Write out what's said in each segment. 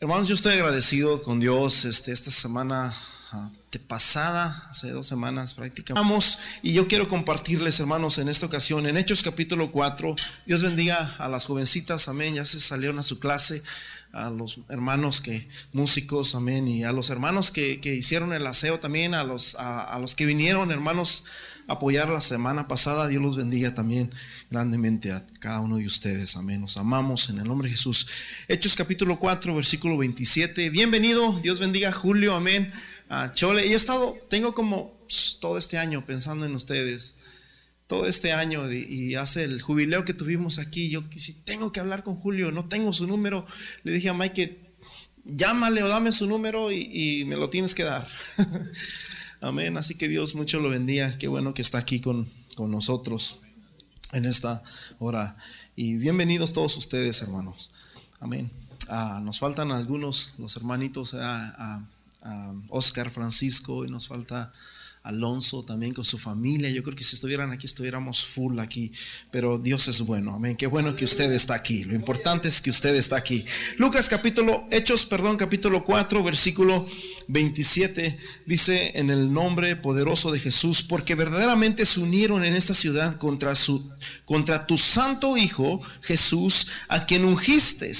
Hermanos, yo estoy agradecido con Dios este, esta semana ah, pasada, hace dos semanas prácticamente. Vamos, y yo quiero compartirles, hermanos, en esta ocasión, en Hechos capítulo 4, Dios bendiga a las jovencitas, amén, ya se salieron a su clase, a los hermanos que, músicos, amén, y a los hermanos que, hicieron el aseo también, a los, a, los que vinieron, hermanos, a apoyar la semana pasada, Dios los bendiga también grandemente a cada uno de ustedes, amén, nos amamos en el nombre de Jesús. Hechos capítulo 4, versículo 27, bienvenido, Dios bendiga a Julio, amén. Chole. Y he estado, tengo como todo este año pensando en ustedes. Todo este año y hace el jubileo que tuvimos aquí, yo quise, tengo que hablar con Julio, no tengo su número. Le dije a Mike, llámale o dame su número y, me lo tienes que dar. Amén. Así que Dios mucho lo bendiga. Qué bueno que está aquí con, nosotros en esta hora. Y bienvenidos todos ustedes, hermanos. Amén. Ah, nos faltan algunos, los hermanitos, a Oscar Francisco y nos falta Alonso también con su familia. Yo creo que si estuvieran aquí estuviéramos full aquí, pero Dios es bueno. Amén. Qué bueno que usted está aquí. Lo importante es que usted está aquí. Lucas capítulo Hechos, perdón, capítulo 4, versículo 27 dice en el nombre poderoso de Jesús, porque verdaderamente se unieron en esta ciudad contra su contra tu santo hijo Jesús, a quien ungiste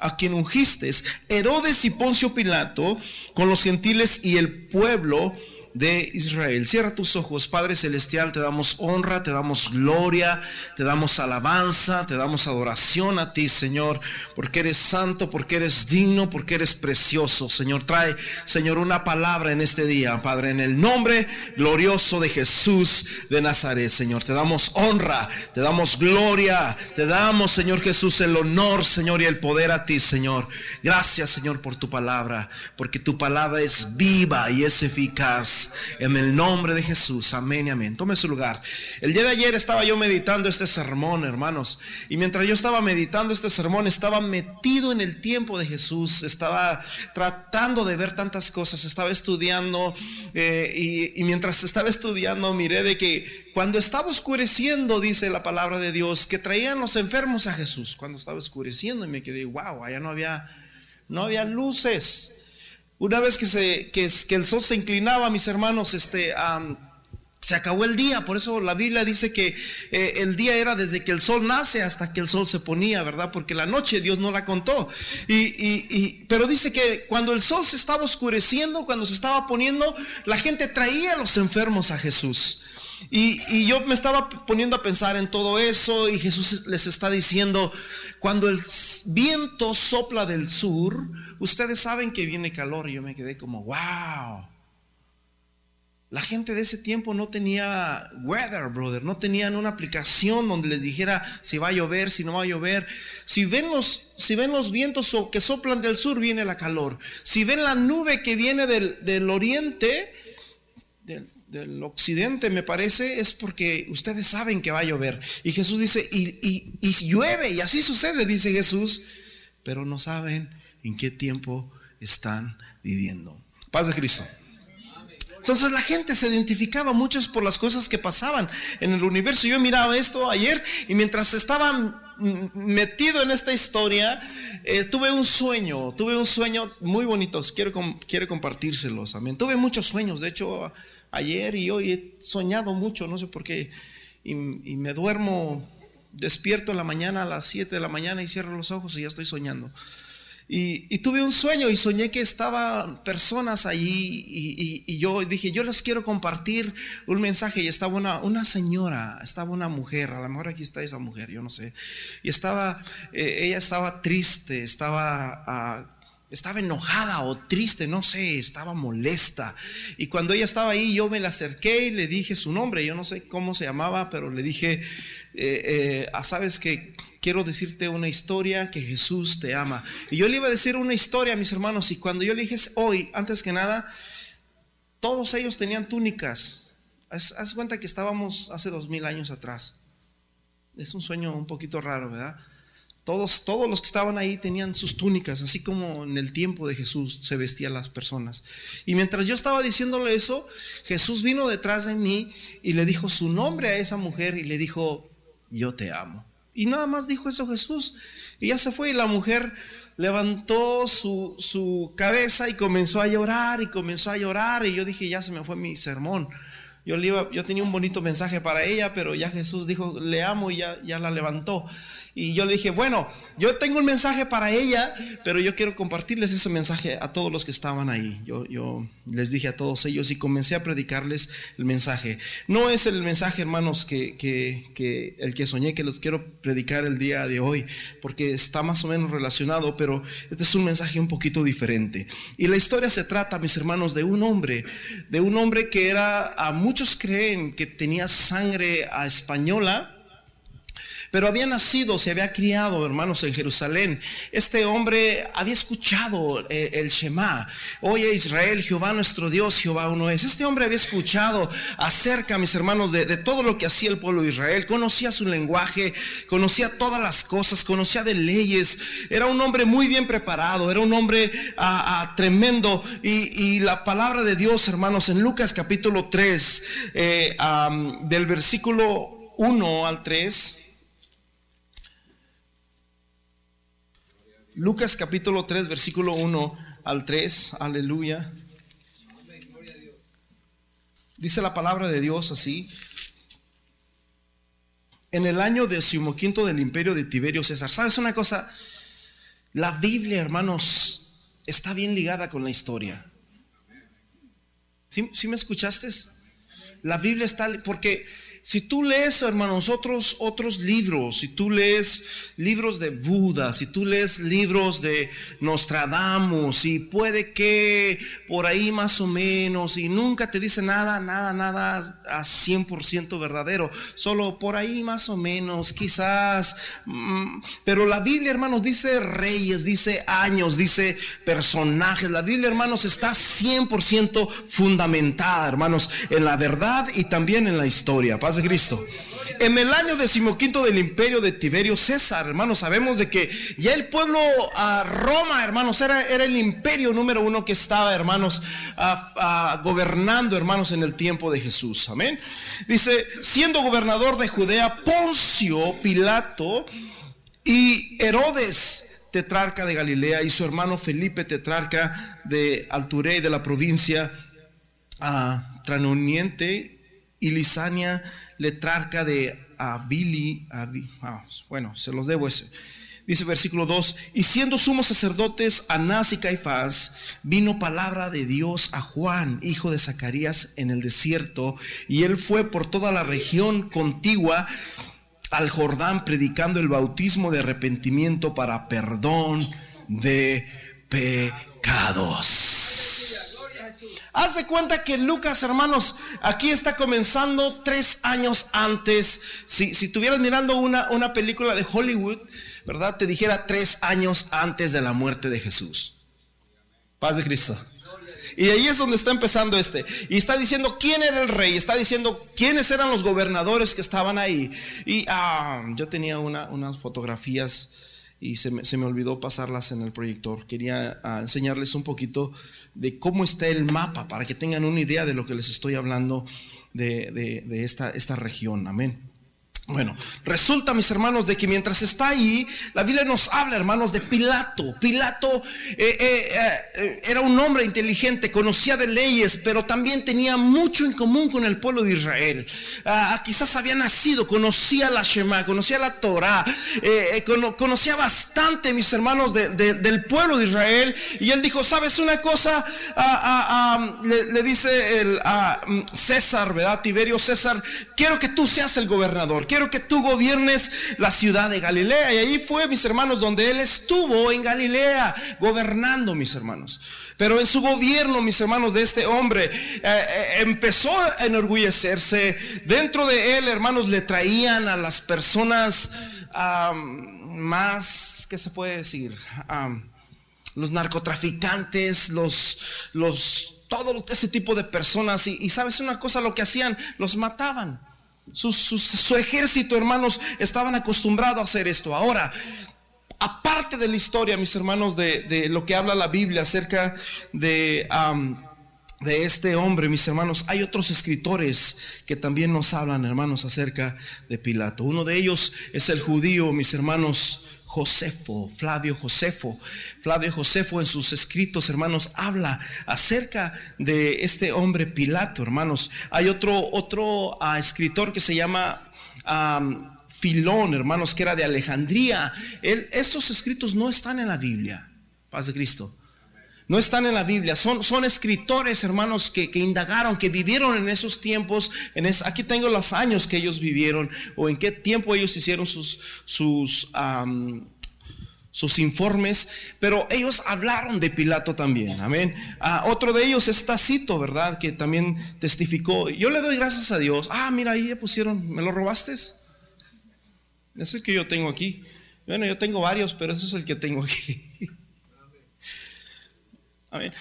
a quien ungiste, Herodes y Poncio Pilato, con los gentiles y el pueblo de Israel. Cierra tus ojos, Padre Celestial, te damos honra, te damos gloria, te damos alabanza, te damos adoración a ti, Señor, porque eres santo, porque eres digno, porque eres precioso. Señor, trae, Señor, una palabra en este día, Padre, en el nombre glorioso de Jesús de Nazaret, Señor. Te damos honra, te damos gloria, te damos, Señor Jesús, el honor, Señor, y el poder a ti, Señor. Gracias, Señor, por tu palabra, porque tu palabra es viva y es eficaz en el nombre de Jesús. Amén y amén. Tome su lugar. El día de ayer estaba yo meditando este sermón, hermanos. Y mientras yo estaba meditando este sermón, estaba metido en el tiempo de Jesús. Estaba tratando de ver tantas cosas. Estaba estudiando. Eh, y, mientras estaba estudiando, miré de que cuando estaba oscureciendo, dice la palabra de Dios, que traían los enfermos a Jesús. Cuando estaba oscureciendo, y me quedé, wow, allá no había, no había luces. Una vez que, se, el sol se inclinaba, mis hermanos, este, se acabó el día. Por eso la Biblia dice que eh, el día era desde que el sol nace hasta que el sol se ponía, ¿verdad? Porque la noche Dios no la contó. Pero dice que cuando el sol se estaba oscureciendo, cuando se estaba poniendo, la gente traía a los enfermos a Jesús. Y, yo me estaba poniendo a pensar en todo eso y Jesús les está diciendo, cuando el viento sopla del sur, ustedes saben que viene calor y yo me quedé como, wow. La gente de ese tiempo no tenía weather, brother, no tenían una aplicación donde les dijera si va a llover, si no va a llover. Si ven los, si ven los vientos que soplan del sur, viene la calor. Si ven la nube que viene del, oriente, del, occidente, me parece, es porque ustedes saben que va a llover. Y Jesús dice, y, y llueve, y así sucede, dice Jesús, pero no saben en qué tiempo están viviendo. Paz de Cristo. Entonces la gente se identificaba muchos por las cosas que pasaban en el universo. Yo miraba esto ayer y mientras estaba metido en esta historia, eh, tuve un sueño, tuve un sueño muy bonito. Quiero, quiero compartírselos. Amén. Tuve muchos sueños. De hecho, ayer y hoy he soñado mucho, no sé por qué. Y, y me duermo despierto en la mañana a las 7 de la mañana y cierro los ojos y ya estoy soñando. Y, tuve un sueño y soñé que estaban personas allí y, yo dije, yo les quiero compartir un mensaje y estaba una, una señora, estaba una mujer, a lo mejor aquí está esa mujer, yo no sé. Y estaba, eh, ella estaba triste, estaba... Ah, estaba enojada o triste, no sé, estaba molesta. Y cuando ella estaba ahí, yo me la acerqué y le dije su nombre. Yo no sé cómo se llamaba, pero le dije, eh, eh, ah, sabes que quiero decirte una historia que Jesús te ama. Y yo le iba a decir una historia a mis hermanos y cuando yo le dije hoy, antes que nada, todos ellos tenían túnicas. Haz, cuenta que estábamos hace dos mil años atrás. Es un sueño un poquito raro, ¿verdad? Todos, todos los que estaban ahí tenían sus túnicas, así como en el tiempo de Jesús se vestían las personas. Y mientras yo estaba diciéndole eso, Jesús vino detrás de mí y le dijo su nombre a esa mujer y le dijo, yo te amo. Y nada más dijo eso Jesús. Y ya se fue y la mujer levantó su, su, cabeza y comenzó a llorar y comenzó a llorar. Y yo dije, ya se me fue mi sermón. Yo, tenía un bonito mensaje para ella, pero ya Jesús dijo, le amo y ya, ya la levantó. Y yo le dije, bueno, yo tengo un mensaje para ella, pero yo quiero compartirles ese mensaje a todos los que estaban ahí. Yo, yo les dije a todos ellos y comencé a predicarles el mensaje. No es el mensaje, hermanos, que, que, el que soñé, que los quiero predicar el día de hoy, porque está más o menos relacionado, pero este es un mensaje un poquito diferente. Y la historia se trata, mis hermanos, de un hombre, de un hombre que era, a muchos creen que tenía sangre a española pero había nacido, se había criado, hermanos, en Jerusalén. Este hombre había escuchado eh, el Shema. Oye Israel, Jehová nuestro Dios, Jehová uno es. Este hombre había escuchado acerca, mis hermanos, de, todo lo que hacía el pueblo de Israel. Conocía su lenguaje, conocía todas las cosas, conocía de leyes. Era un hombre muy bien preparado, era un hombre ah, ah, tremendo. Y, la palabra de Dios, hermanos, en Lucas capítulo 3, eh, del versículo 1 al 3. Lucas capítulo 3, versículo 1 al 3, aleluya. Dice la palabra de Dios así. En el año decimoquinto del imperio de Tiberio César. ¿Sabes una cosa? La Biblia, hermanos, está bien ligada con la historia. ¿Sí, me escuchaste? La Biblia está, porque si tú lees, hermanos, otros, otros libros, si tú lees libros de Buda, si tú lees libros de Nostradamus, y puede que por ahí más o menos, y nunca te dice nada, nada, nada a 100% verdadero, solo por ahí más o menos, quizás, mm, pero la Biblia, hermanos, dice reyes, dice años, dice personajes, la Biblia, hermanos, está 100% fundamentada, hermanos, en la verdad y también en la historia Cristo. En el año decimoquinto del imperio de Tiberio César, hermanos, sabemos de que ya el pueblo a Roma, hermanos, era, era, el imperio número uno que estaba, hermanos, gobernando, hermanos, en el tiempo de Jesús. Amén. Dice, siendo gobernador de Judea, Poncio, Pilato y Herodes, tetrarca de Galilea, y su hermano Felipe, tetrarca de Alturé, de la provincia a Tranoniente y Lisania, letrarca de Abili, bueno, se los debo ese. Dice versículo 2, y siendo sumos sacerdotes Anás y Caifás, vino palabra de Dios a Juan, hijo de Zacarías, en el desierto, y él fue por toda la región contigua al Jordán predicando el bautismo de arrepentimiento para perdón de pecados. Haz de cuenta que Lucas, hermanos, aquí está comenzando tres años antes. Si, si estuvieras mirando una, una película de Hollywood, ¿verdad? Te dijera tres años antes de la muerte de Jesús. Paz de Cristo. Y ahí es donde está empezando este. Y está diciendo quién era el rey. Está diciendo quiénes eran los gobernadores que estaban ahí. Y ah, yo tenía unas fotografías y se me, se me, olvidó pasarlas en el proyector. Quería ah, enseñarles un poquito de cómo está el mapa para que tengan una idea de lo que les estoy hablando de, de esta, esta región. Amén. Bueno, resulta, mis hermanos, de que mientras está ahí, la Biblia nos habla, hermanos, de Pilato. Pilato eh, eh, eh, era un hombre inteligente, conocía de leyes, pero también tenía mucho en común con el pueblo de Israel. Ah, quizás había nacido, conocía la Shema, conocía la Torah, conocía bastante, mis hermanos, del pueblo de Israel. Y él dijo, ¿sabes una cosa? Ah, ah, le, dice el César, ¿verdad? Tiberio César, quiero que tú seas el gobernador que tú gobiernes la ciudad de Galilea. Y ahí fue, mis hermanos, donde él estuvo en Galilea, gobernando, mis hermanos. Pero en su gobierno, mis hermanos, de este hombre, eh, eh, empezó a enorgullecerse. Dentro de él, hermanos, le traían a las personas más, ¿qué se puede decir? los narcotraficantes, los, los, todo ese tipo de personas. Y sabes una cosa, lo que hacían, los mataban. Su, ejército, hermanos, estaban acostumbrados a hacer esto. Ahora, aparte de la historia, mis hermanos, de, lo que habla la Biblia acerca de de este hombre, mis hermanos, hay otros escritores que también nos hablan, hermanos, acerca de Pilato. Uno de ellos es el judío, mis hermanos, Josefo, Flavio Josefo. Flavio Josefo en sus escritos, hermanos, habla acerca de este hombre Pilato, hermanos. Hay otro, otro ah, escritor que se llama Filón, hermanos, que era de Alejandría. estos escritos no están en la Biblia. Paz de Cristo. No están en la Biblia, son, son escritores, hermanos, que, indagaron, que vivieron en esos tiempos. En aquí tengo los años que ellos vivieron o en qué tiempo ellos hicieron sus, sus, sus informes, pero ellos hablaron de Pilato también. Amén. Ah, otro de ellos es Tacito, ¿verdad? Que también testificó. Yo le doy gracias a Dios. Ah, mira, ahí pusieron, ¿me lo robaste? Ese es el que yo tengo aquí. Bueno, yo tengo varios, pero ese es el que tengo aquí.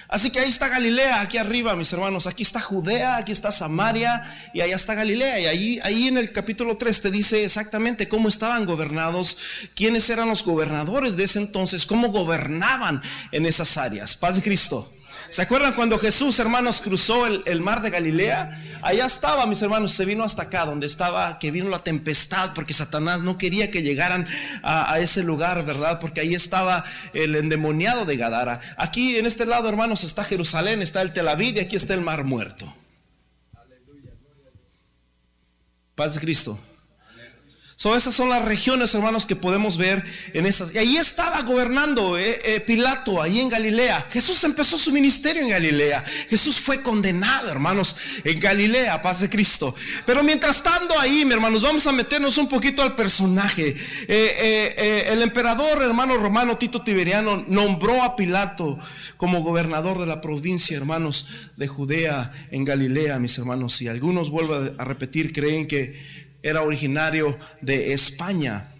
Así que ahí está Galilea, aquí arriba, mis hermanos. Aquí está Judea, aquí está Samaria y allá está Galilea. Y ahí, ahí en el capítulo 3 te dice exactamente cómo estaban gobernados, quiénes eran los gobernadores de ese entonces, cómo gobernaban en esas áreas. Paz de Cristo. ¿Se acuerdan cuando Jesús, hermanos, cruzó el, mar de Galilea? Allá estaba, mis hermanos, se vino hasta acá, donde estaba, que vino la tempestad, porque Satanás no quería que llegaran a, ese lugar, ¿verdad? Porque ahí estaba el endemoniado de Gadara. Aquí en este lado, hermanos, está Jerusalén, está el Tel Aviv y aquí está el mar muerto. Paz de Cristo. So, esas son las regiones, hermanos, que podemos ver en esas. Y ahí estaba gobernando eh, eh, Pilato, ahí en Galilea. Jesús empezó su ministerio en Galilea. Jesús fue condenado, hermanos, en Galilea, paz de Cristo. Pero mientras estando ahí, mi hermanos, vamos a meternos un poquito al personaje. Eh, el emperador, hermano romano Tito Tiberiano, nombró a Pilato como gobernador de la provincia, hermanos, de Judea en Galilea, mis hermanos. Y algunos, vuelvo a repetir, creen que era originario de España.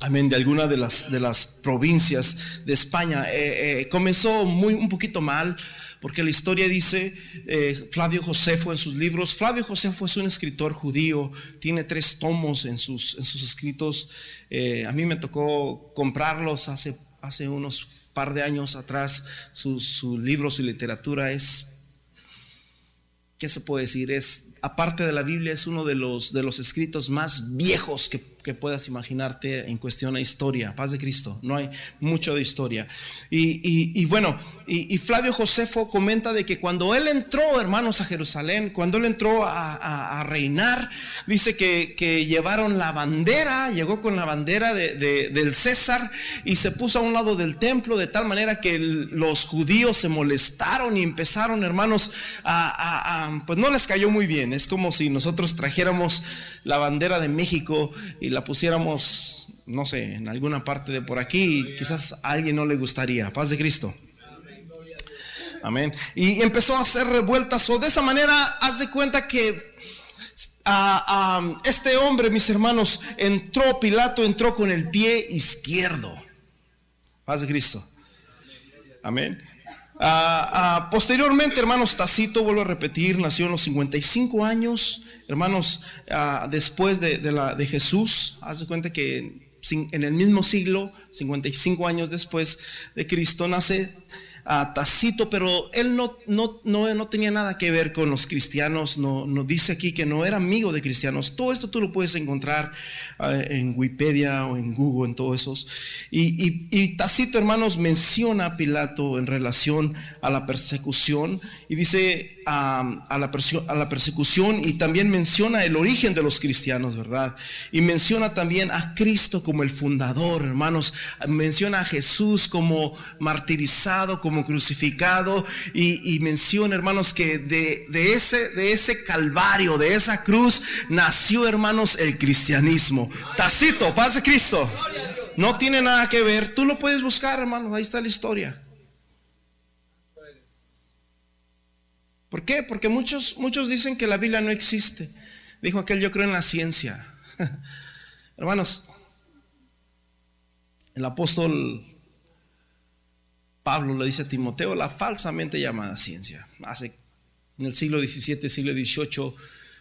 Amén, de alguna de las, de las provincias de España. Eh, eh, comenzó muy, un poquito mal, porque la historia dice, eh, Flavio Josefo en sus libros, Flavio Josefo es un escritor judío, tiene tres tomos en sus, en sus escritos. a mí me tocó comprarlos hace, hace unos par de años atrás. Sus su libros y literatura es ¿qué se puede decir? Es, aparte de la Biblia, es uno de los, de los escritos más viejos que que puedas imaginarte en cuestión de historia. Paz de Cristo, no hay mucho de historia. Y, bueno, y, Flavio Josefo comenta de que cuando él entró, hermanos, a Jerusalén, cuando él entró a, reinar, dice que, llevaron la bandera, llegó con la bandera del César y se puso a un lado del templo de tal manera que los judíos se molestaron y empezaron, hermanos, a, pues no les cayó muy bien. Es como si nosotros trajéramos la bandera de México y la pusiéramos, no sé, en alguna parte de por aquí, quizás a alguien no le gustaría. Paz de Cristo. Amén. Y empezó a hacer revueltas. O de esa manera, haz de cuenta que este hombre, mis hermanos, entró, Pilato entró con el pie izquierdo. Paz de Cristo. Amén. posteriormente, hermanos, Tacito, vuelvo a repetir, nació en los 55 años Hermanos, ah, después de, la, de Jesús, haz de cuenta que en el mismo siglo, 55 años después de Cristo, nace a Tacito, pero él no, no, no, no, tenía nada que ver con los cristianos, no, dice aquí que no era amigo de cristianos. Todo esto tú lo puedes encontrar en Wikipedia o en Google, en todos esos. Y, y, Tacito, hermanos, menciona a Pilato en relación a la persecución y dice a, la, a la persecución y también menciona el origen de los cristianos, ¿verdad? Y menciona también a Cristo como el fundador, hermanos. Menciona a Jesús como martirizado, como crucificado y, menciona, hermanos, que de, ese, de ese calvario, de esa cruz, nació, hermanos, el cristianismo. Tacito, paz de Cristo. No tiene nada que ver. Tú lo puedes buscar, hermanos. Ahí está la historia. ¿Por qué? Porque muchos, muchos dicen que la Biblia no existe. Dijo aquel, yo creo en la ciencia. Hermanos, el apóstol Pablo le dice a Timoteo, la falsamente llamada ciencia. Hace en el siglo XVII, siglo XVIII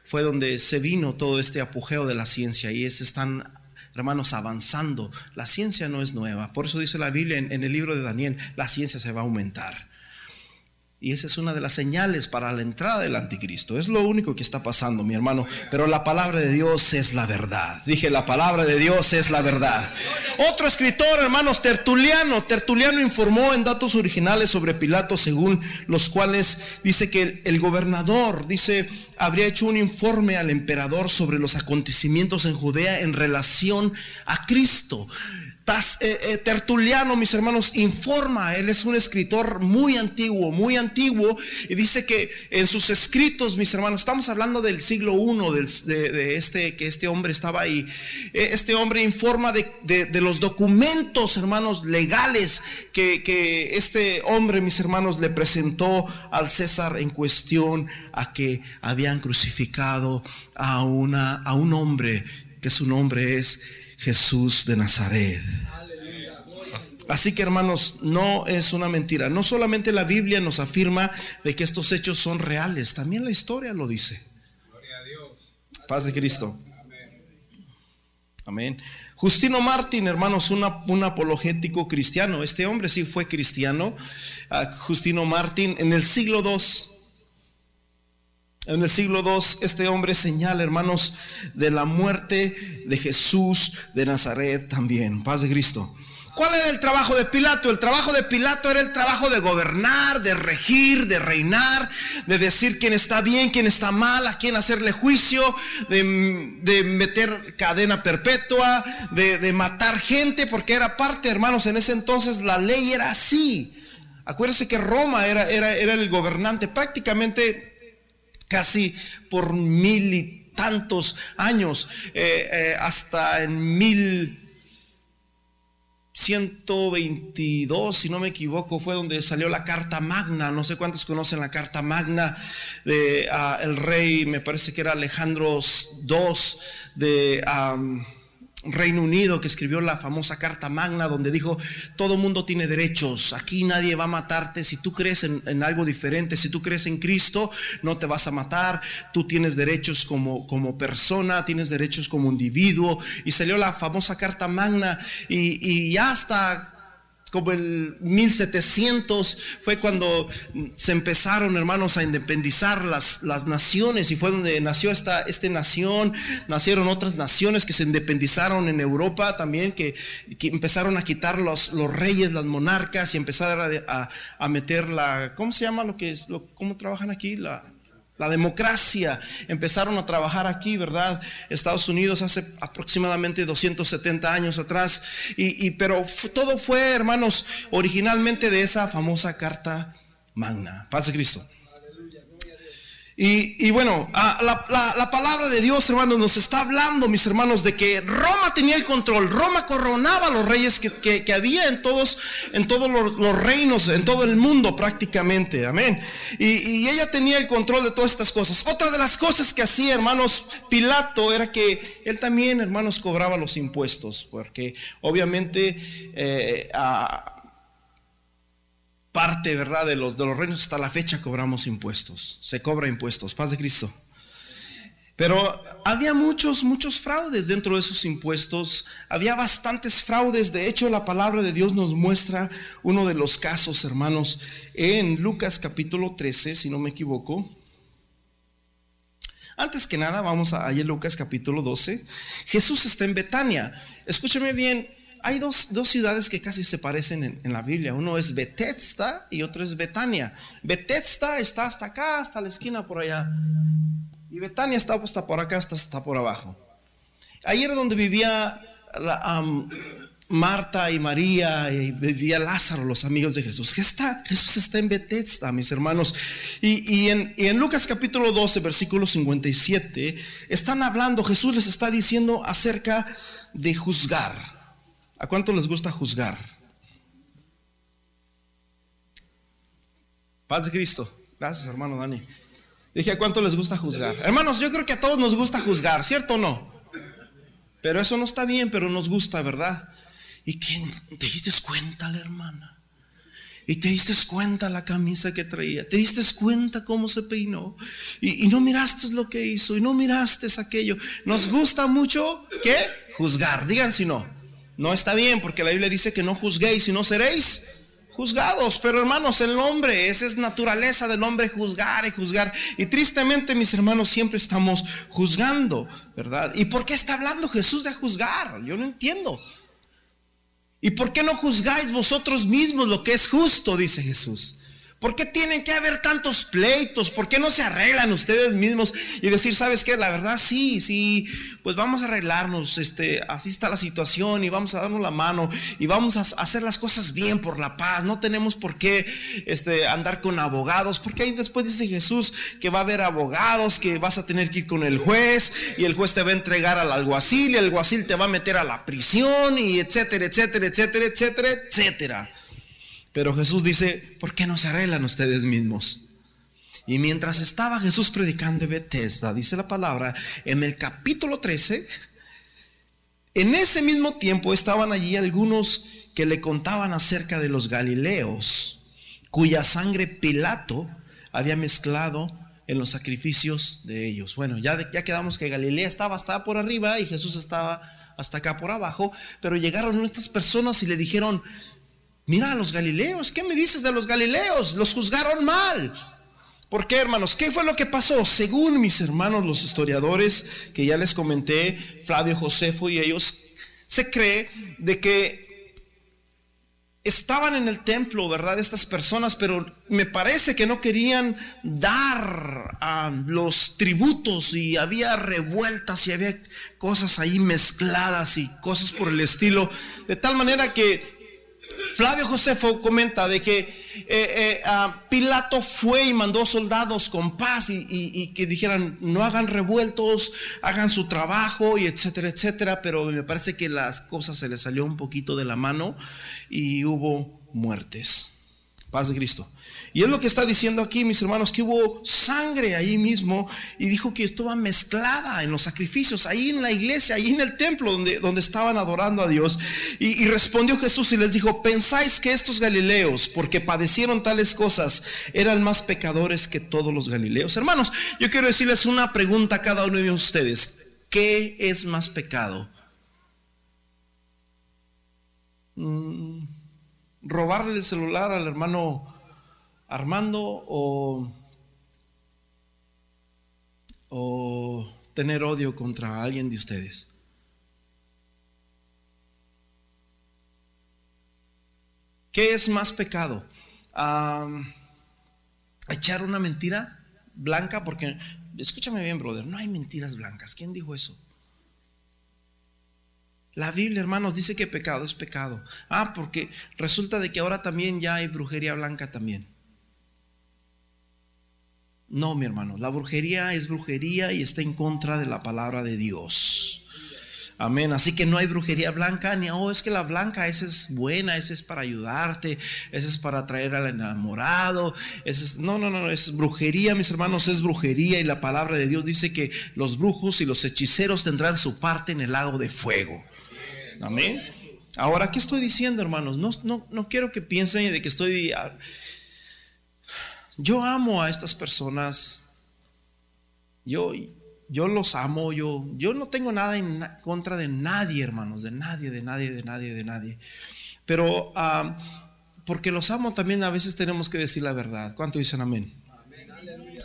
fue donde se vino todo este apogeo de la ciencia y es, están, hermanos, avanzando. La ciencia no es nueva. Por eso dice la Biblia en, en el libro de Daniel, la ciencia se va a aumentar. Y esa es una de las señales para la entrada del anticristo. Es lo único que está pasando, mi hermano. Pero la palabra de Dios es la verdad. Dije, la palabra de Dios es la verdad. Otro escritor, hermanos, Tertuliano. Tertuliano informó en datos originales sobre Pilato, según los cuales dice que el gobernador, dice, habría hecho un informe al emperador sobre los acontecimientos en Judea en relación a Cristo. Eh, eh, Tertuliano, mis hermanos, informa, él es un escritor muy antiguo, muy antiguo, y dice que en sus escritos, mis hermanos, estamos hablando del siglo I, de, este, que este hombre estaba ahí, eh, este hombre informa de, los documentos, hermanos, legales que, este hombre, mis hermanos, le presentó al César en cuestión a que habían crucificado a un hombre, que su nombre es Jesús de Nazaret. Así que hermanos, no es una mentira. No solamente la Biblia nos afirma de que estos hechos son reales, también la historia lo dice. Paz de Cristo. Amén. Justino Martín, hermanos, un apologético cristiano. Este hombre sí fue cristiano. Ah, Justino Martín en el siglo II. En el siglo II, este hombre señala, hermanos, de la muerte de Jesús de Nazaret también. Paz de Cristo. ¿Cuál era el trabajo de Pilato? El trabajo de Pilato era el trabajo de gobernar, de regir, de reinar, de decir quién está bien, quién está mal, a quién hacerle juicio, de, meter cadena perpetua, de, matar gente, porque era parte, hermanos, en ese entonces la ley era así. Acuérdense que Roma era, era, era el gobernante prácticamente casi por mil y tantos años, eh, eh, hasta en mil 122, si no me equivoco, fue donde salió la Carta Magna. No sé cuántos conocen la Carta Magna de ah, el rey, me parece que era Alejandro II de Reino Unido que escribió la famosa Carta Magna donde dijo, todo mundo tiene derechos, aquí nadie va a matarte, si tú crees en, algo diferente, si tú crees en Cristo, no te vas a matar, tú tienes derechos como, como persona, tienes derechos como individuo, y salió la famosa Carta Magna y, y ya hasta como el 1700 fue cuando se empezaron, hermanos, a independizar las, las naciones y fue donde nació esta, esta nación, nacieron otras naciones que se independizaron en Europa también, que, empezaron a quitar los, los, reyes, las monarcas y empezaron a, a, meter la, ¿cómo se llama lo que es, lo, cómo trabajan aquí? La, la democracia. Empezaron a trabajar aquí, ¿verdad? Estados Unidos hace aproximadamente 270 años atrás. Y, pero todo fue, hermanos, originalmente de esa famosa carta magna. Paz de Cristo. Y, bueno, la, palabra de Dios, hermanos, nos está hablando, mis hermanos, de que Roma tenía el control. Roma coronaba a los reyes que, había en todos, en todos los, reinos, en todo el mundo prácticamente. Amén. Y, ella tenía el control de todas estas cosas. Otra de las cosas que hacía, hermanos, Pilato era que él también, hermanos, cobraba los impuestos, porque obviamente eh, parte, ¿verdad? De los, de los reinos hasta la fecha cobramos impuestos. Se cobra impuestos. Paz de Cristo. Pero había muchos, muchos fraudes dentro de esos impuestos. Había bastantes fraudes. De hecho, la palabra de Dios nos muestra uno de los casos, hermanos, en Lucas capítulo 13, si no me equivoco. Antes que nada, vamos a, en Lucas capítulo 12. Jesús está en Betania. Escúcheme bien, hay dos, ciudades que casi se parecen en, la Biblia. Uno es Bethesda y otro es Betania. Bethesda está hasta acá, hasta la esquina por allá. Y Betania está hasta por acá, hasta, está por abajo. Ahí era donde vivía Marta y María y vivía Lázaro, los amigos de Jesús. Jesús está en Bethesda, mis hermanos. Y, en, y en Lucas capítulo 12, versículo 57, están hablando, Jesús les está diciendo acerca de juzgar. ¿A cuánto les gusta juzgar? Paz de Cristo. Gracias, hermano Dani. Dije, ¿a cuánto les gusta juzgar? Hermanos, yo creo que a todos nos gusta juzgar, ¿cierto o no? Pero eso no está bien, pero nos gusta, ¿verdad? ¿Y quién te diste cuenta la hermana? Y te diste cuenta la camisa que traía, te diste cuenta cómo se peinó, y, y no miraste lo que hizo, y no miraste aquello. Nos gusta mucho, ¿qué? Juzgar, digan si no. No está bien porque la Biblia dice que no juzguéis y no seréis juzgados. Pero hermanos, el hombre, esa es naturaleza del hombre juzgar y juzgar. Y tristemente, mis hermanos, siempre estamos juzgando, ¿verdad? ¿Y por qué está hablando Jesús de juzgar? Yo no entiendo. ¿Y por qué no juzgáis vosotros mismos lo que es justo? Dice Jesús. ¿Por qué tienen que haber tantos pleitos? ¿Por qué no se arreglan ustedes mismos y decir, sabes qué? La verdad sí, sí, pues vamos a arreglarnos, este, así está la situación y vamos a darnos la mano y vamos a hacer las cosas bien por la paz. No tenemos por qué este, andar con abogados, porque ahí después dice Jesús que va a haber abogados, que vas a tener que ir con el juez y el juez te va a entregar al alguacil y el alguacil te va a meter a la prisión y etcétera, etcétera, etcétera, etcétera, etcétera. Pero Jesús dice, ¿por qué no se arreglan ustedes mismos? Y mientras estaba Jesús predicando en Bethesda, dice la palabra, en el capítulo 13, en ese mismo tiempo estaban allí algunos que le contaban acerca de los Galileos, cuya sangre Pilato había mezclado en los sacrificios de ellos. Bueno, ya, ya quedamos que Galilea estaba hasta por arriba y Jesús estaba hasta acá por abajo, pero llegaron estas personas y le dijeron, Mira a los Galileos, ¿qué me dices de los Galileos? Los juzgaron mal. ¿Por qué, hermanos? ¿Qué fue lo que pasó? Según mis hermanos, los historiadores que ya les comenté, Flavio Josefo y ellos, se cree de que estaban en el templo, ¿verdad? Estas personas, pero me parece que no querían dar a los tributos y había revueltas y había cosas ahí mezcladas y cosas por el estilo, de tal manera que Flavio Josefo comenta de que eh, eh, Pilato fue y mandó soldados con paz y, que dijeran no hagan revueltos, hagan su trabajo y etcétera, etcétera, pero me parece que las cosas se les salió un poquito de la mano y hubo muertes. Paz de Cristo. Y es lo que está diciendo aquí, mis hermanos, que hubo sangre ahí mismo y dijo que estaba mezclada en los sacrificios, ahí en la iglesia, ahí en el templo donde, donde estaban adorando a Dios. Y, respondió Jesús y les dijo, ¿pensáis que estos galileos, porque padecieron tales cosas, eran más pecadores que todos los galileos? Hermanos, yo quiero decirles una pregunta a cada uno de ustedes. ¿Qué es más pecado? Mm, robarle el celular al hermano Armando o, o tener odio contra alguien de ustedes. ¿Qué es más pecado? echar una mentira blanca, porque escúchame bien, brother, no hay mentiras blancas. ¿Quién dijo eso? La Biblia, hermanos, dice que pecado es pecado. Ah, porque resulta de que ahora también ya hay brujería blanca también. No, mi hermano, la brujería es brujería y está en contra de la palabra de Dios. Amén. Así que no hay brujería blanca ni, oh, es que la blanca, esa es buena, esa es para ayudarte, esa es para atraer al enamorado. es, no, no, no, es brujería, mis hermanos, es brujería y la palabra de Dios dice que los brujos y los hechiceros tendrán su parte en el lago de fuego. Amén. Ahora, ¿qué estoy diciendo, hermanos? No, no, no quiero que piensen de que estoy yo amo a estas personas. Yo, yo los amo. Yo, yo no tengo nada en contra de nadie, hermanos. De nadie, de nadie, de nadie, de nadie. Pero porque los amo también a veces tenemos que decir la verdad. ¿Cuánto dicen amén?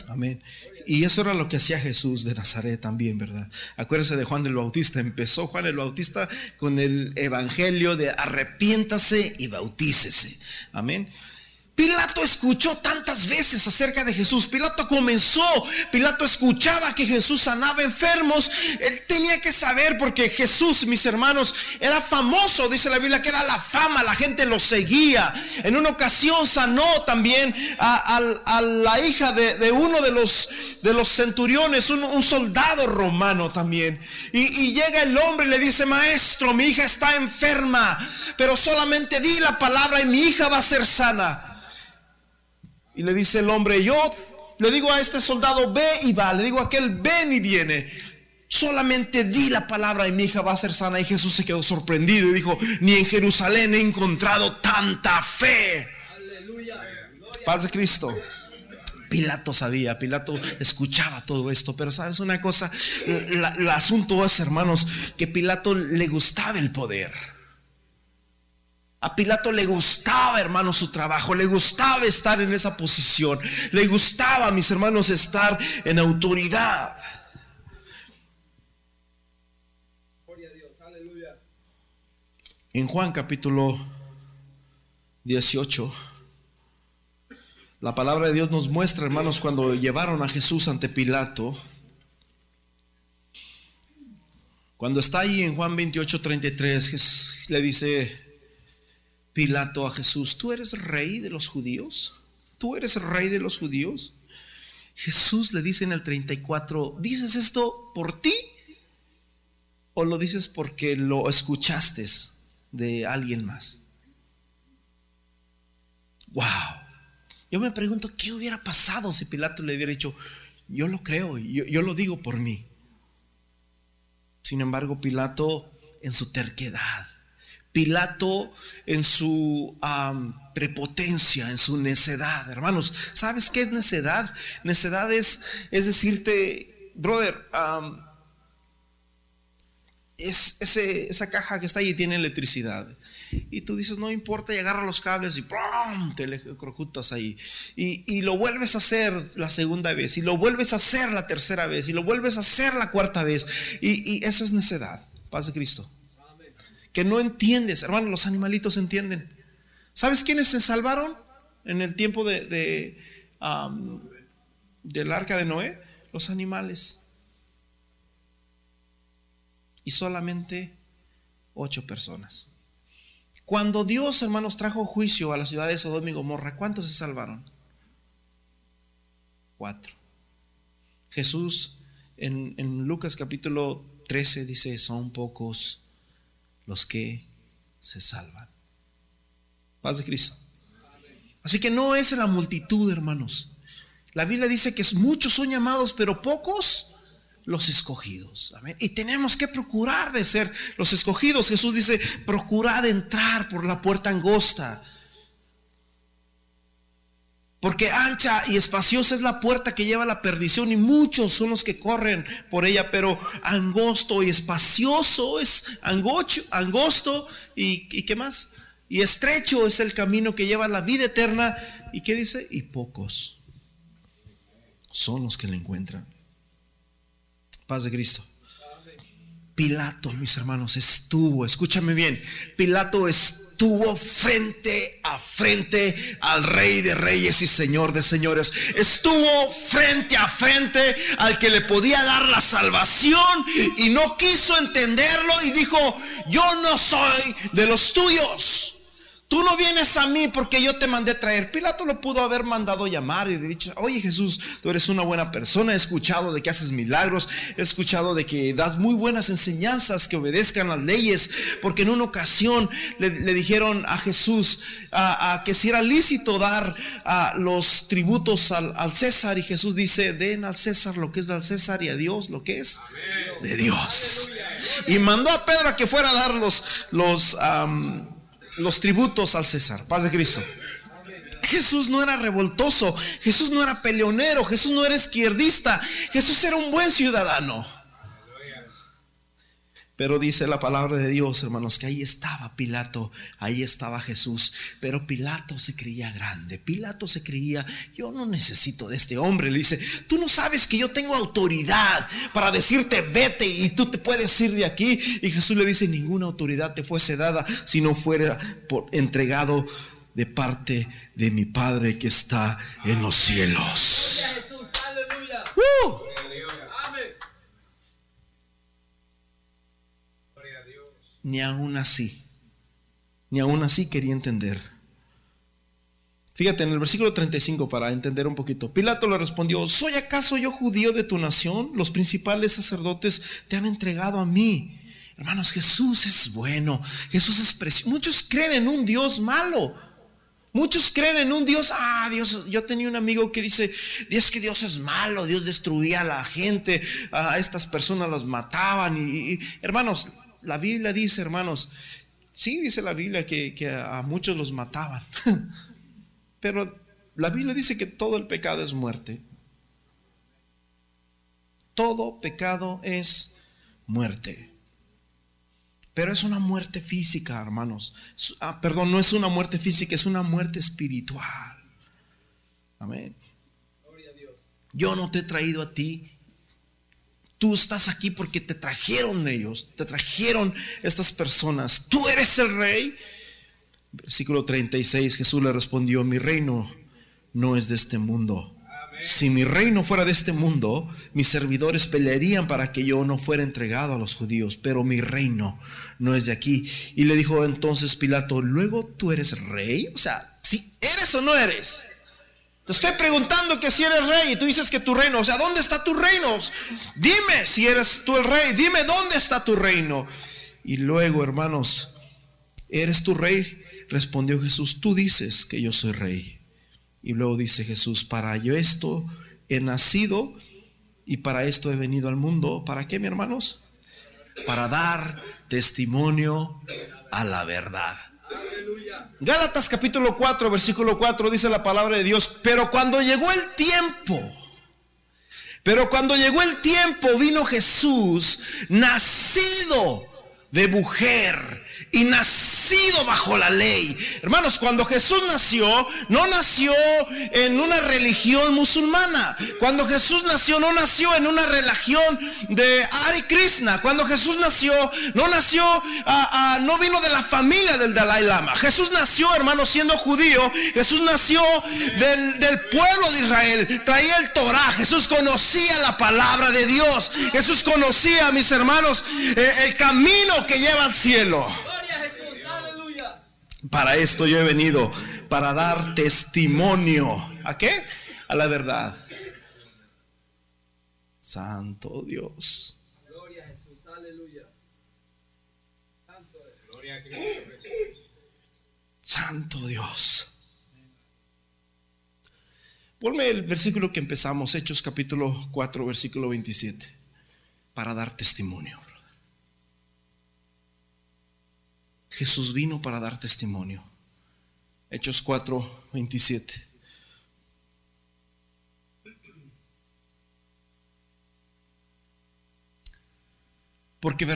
Amén. Y eso era lo que hacía Jesús de Nazaret también, ¿verdad? Acuérdense de Juan el Bautista. Empezó Juan el Bautista con el evangelio de arrepiéntase y bautícese. Amén. Pilato escuchó tantas veces acerca de Jesús. Pilato comenzó, Pilato escuchaba que Jesús sanaba enfermos. Él tenía que saber porque Jesús, mis hermanos, era famoso, dice la Biblia, que era la fama, la gente lo seguía. En una ocasión sanó también a, la hija de, uno de los, centuriones, un, soldado romano también. Y llega el hombre y le dice, maestro, mi hija está enferma, pero solamente di la palabra y mi hija va a ser sana. Y le dice el hombre, yo le digo a este soldado, ve y va. Le digo a aquel, ven y viene. Solamente di la palabra y mi hija va a ser sana. Y Jesús se quedó sorprendido y dijo, ni en Jerusalén he encontrado tanta fe. Aleluya. Paz de Cristo. Pilato sabía, Pilato escuchaba todo esto, pero sabes una cosa, el asunto es, hermanos, que Pilato le gustaba el poder. A Pilato le gustaba, hermanos, su trabajo, le gustaba estar en esa posición, le gustaba, mis hermanos, estar en autoridad. En Juan capítulo 18, la palabra de Dios nos muestra, hermanos, cuando llevaron a Jesús ante Pilato, cuando está ahí en Juan 28, 33, le dice, Pilato a Jesús, ¿tú eres rey de los judíos? ¿Tú eres rey de los judíos? Jesús le dice en el 34, ¿dices esto por ti? ¿O lo dices porque lo escuchaste de alguien más? Wow. Yo me pregunto, ¿qué hubiera pasado si Pilato le hubiera dicho, yo lo creo, yo, yo lo digo por mí? Sin embargo, Pilato en su terquedad, Pilato en su prepotencia, en su necedad. Hermanos, ¿sabes qué es necedad? Necedad es, es decirte, brother, es esa caja que está ahí tiene electricidad. Y tú dices, no importa, y agarra los cables y ¡pum! te crocutas ahí. Y, y, lo vuelves a hacer la segunda vez, y lo vuelves a hacer la tercera vez, y lo vuelves a hacer la cuarta vez. Y, y eso es necedad. Paz de Cristo que no entiendes. Hermano, los animalitos entienden. ¿Sabes quiénes se salvaron en el tiempo de, del arca de Noé? Los animales. Y solamente ocho personas. Cuando Dios, hermanos, trajo juicio a la ciudad de Sodoma y Gomorra, ¿cuántos se salvaron? Cuatro. Jesús en, en Lucas capítulo 13 dice, son pocos los que se salvan. Paz de Cristo. Así que no es la multitud, hermanos. La Biblia dice que muchos son llamados, pero pocos los escogidos. Y tenemos que procurar de ser los escogidos. Jesús dice, procurad entrar por la puerta angosta. Porque ancha y espaciosa es la puerta que lleva a la perdición y muchos son los que corren por ella, pero angosto y espacioso es angosto y, y qué más? Y estrecho es el camino que lleva a la vida eterna. ¿Y qué dice? Y pocos son los que le encuentran. Paz de Cristo. Pilato, mis hermanos, estuvo, escúchame bien, Pilato estuvo estuvo frente a frente al Rey de Reyes y Señor de Señores. Estuvo frente a frente al que le podía dar la salvación y no quiso entenderlo y dijo, yo no soy de los tuyos. Tú no vienes a mí porque yo te mandé traer. Pilato lo pudo haber mandado llamar y dicho, oye Jesús, tú eres una buena persona, he escuchado de que haces milagros, he escuchado de que das muy buenas enseñanzas, que obedezcan las leyes, porque en una ocasión le, dijeron a Jesús a, que si era lícito dar a los tributos al, César y Jesús dice, den al César lo que es del César y a Dios lo que es de Dios. Y mandó a Pedro a que fuera a dar los... los los tributos al César. Paz de Cristo. Jesús no era revoltoso, Jesús no era peleonero, Jesús no era izquierdista, Jesús era un buen ciudadano. Pero dice la palabra de Dios, hermanos, que ahí estaba Pilato, ahí estaba Jesús. Pero Pilato se creía grande. Pilato se creía, yo no necesito de este hombre. Le dice, tú no sabes que yo tengo autoridad para decirte vete y tú te puedes ir de aquí. Y Jesús le dice, ninguna autoridad te fuese dada si no fuera por, entregado de parte de mi Padre que está en los cielos. ¡Uh! Ni aún así, ni aún así quería entender. Fíjate en el versículo 35 para entender un poquito. Pilato le respondió, ¿soy acaso yo judío de tu nación? Los principales sacerdotes te han entregado a mí. Hermanos, Jesús es bueno, Jesús es precioso. Muchos creen en un Dios malo. Muchos creen en un Dios, ah, Dios, yo tenía un amigo que dice, es que Dios es malo, Dios destruía a la gente, a estas personas las mataban. y hermanos, la Biblia dice, hermanos, sí dice la Biblia que, a muchos los mataban, pero la Biblia dice que todo el pecado es muerte. Todo pecado es muerte. Pero es una muerte física, hermanos. Ah, perdón, no es una muerte física, es una muerte espiritual. Amén. Yo no te he traído a ti. Tú estás aquí porque te trajeron ellos, te trajeron estas personas. Tú eres el rey. Versículo 36, Jesús le respondió, mi reino no es de este mundo. Si mi reino fuera de este mundo, mis servidores pelearían para que yo no fuera entregado a los judíos, pero mi reino no es de aquí. Y le dijo entonces Pilato, luego tú eres rey, o sea, si eres o no eres. Te estoy preguntando que si eres rey y tú dices que tu reino, o sea, ¿dónde está tu reino? Dime si eres tú el rey, dime dónde está tu reino. Y luego, hermanos, ¿eres tu rey? Respondió Jesús, tú dices que yo soy rey. Y luego dice Jesús, para yo esto he nacido y para esto he venido al mundo. ¿Para qué, mi hermanos? Para dar testimonio a la verdad. Gálatas capítulo 4, versículo 4 dice la palabra de Dios, pero cuando llegó el tiempo, pero cuando llegó el tiempo vino Jesús, nacido de mujer y nacido bajo la ley. Hermanos, cuando Jesús nació, no nació en una religión musulmana. Cuando Jesús nació, no nació en una religión de Ari Krishna. Cuando Jesús nació, no nació, no vino de la familia del Dalai Lama. Jesús nació, hermanos, siendo judío. Jesús nació del, pueblo de Israel. Traía el Torah. Jesús conocía la palabra de Dios. Jesús conocía, mis hermanos, eh, el camino que lleva al cielo. Para esto yo he venido, para dar testimonio. ¿A qué? A la verdad. Santo Dios. Gloria a Jesús, aleluya. Santo, Gloria a Cristo Santo Dios. Ponme el versículo que empezamos, Hechos capítulo 4, versículo 27, para dar testimonio. Jesús vino para dar testimonio. Hechos 4, 27. Porque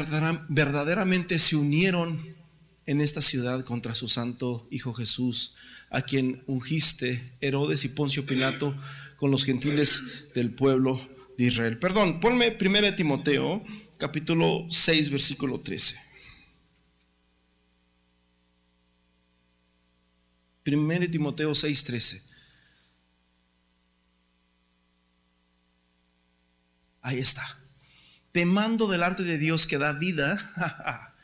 verdaderamente se unieron en esta ciudad contra su santo Hijo Jesús, a quien ungiste Herodes y Poncio Pilato con los gentiles del pueblo de Israel. Perdón, ponme 1 Timoteo, capítulo 6, versículo 13. 1 Timoteo 6:13. Ahí está. Te mando delante de Dios que da vida.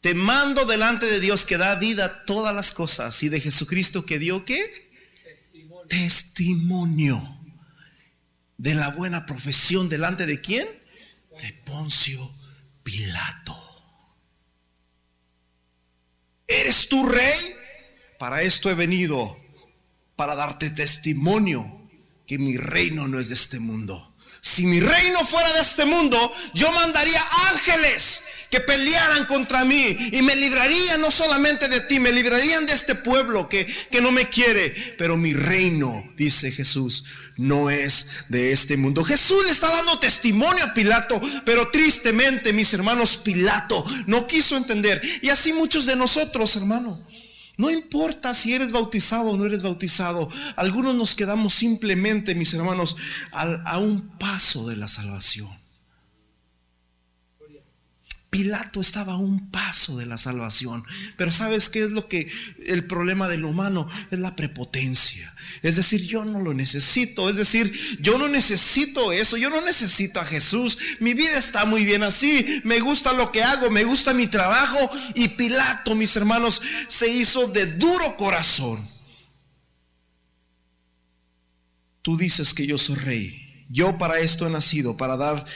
Te mando delante de Dios que da vida a todas las cosas y de Jesucristo que dio qué? Testimonio. Testimonio de la buena profesión delante de quién? De Poncio Pilato. ¿Eres tu rey? Para esto he venido, para darte testimonio que mi reino no es de este mundo. Si mi reino fuera de este mundo, yo mandaría ángeles que pelearan contra mí y me librarían no solamente de ti, me librarían de este pueblo que, que no me quiere. Pero mi reino, dice Jesús, no es de este mundo. Jesús le está dando testimonio a Pilato, pero tristemente, mis hermanos, Pilato no quiso entender. Y así muchos de nosotros, hermanos. No importa si eres bautizado o no eres bautizado. Algunos nos quedamos simplemente, mis hermanos, a, un paso de la salvación. Pilato estaba a un paso de la salvación. Pero ¿sabes qué es lo que el problema del humano? Es la prepotencia. Es decir, yo no lo necesito. Es decir, yo no necesito eso. Yo no necesito a Jesús. Mi vida está muy bien así. Me gusta lo que hago. Me gusta mi trabajo. Y Pilato, mis hermanos, se hizo de duro corazón. Tú dices que yo soy rey. Yo para esto he nacido, para dar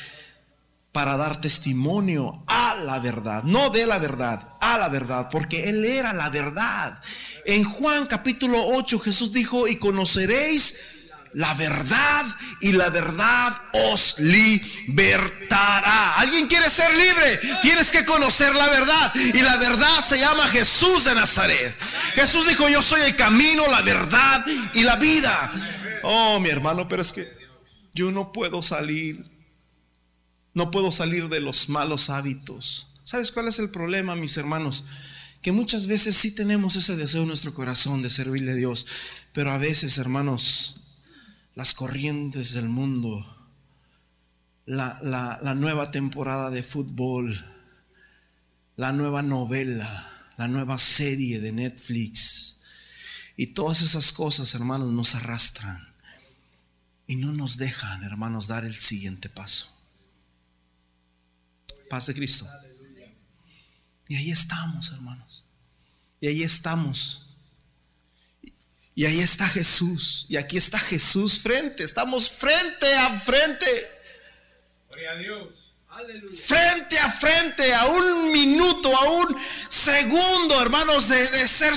para dar testimonio a la verdad, no de la verdad, a la verdad, porque Él era la verdad. En Juan capítulo 8 Jesús dijo, y conoceréis la verdad y la verdad os libertará. ¿Alguien quiere ser libre? Tienes que conocer la verdad. Y la verdad se llama Jesús de Nazaret. Jesús dijo, yo soy el camino, la verdad y la vida. Oh, mi hermano, pero es que yo no puedo salir no puedo salir de los malos hábitos. ¿Sabes cuál es el problema, mis hermanos? Que muchas veces sí tenemos ese deseo en nuestro corazón de servirle a Dios, pero a veces, hermanos, las corrientes del mundo, la, la nueva temporada de fútbol, la nueva novela, la nueva serie de Netflix, y todas esas cosas, hermanos, nos arrastran y no nos dejan, hermanos, dar el siguiente paso. Paz de Cristo. Y ahí estamos, hermanos. Y ahí estamos. Y ahí está Jesús. Y aquí está Jesús frente. Estamos frente a frente. Gloria a Dios. Frente a frente, a un minuto, a un segundo, hermanos, de, de ser...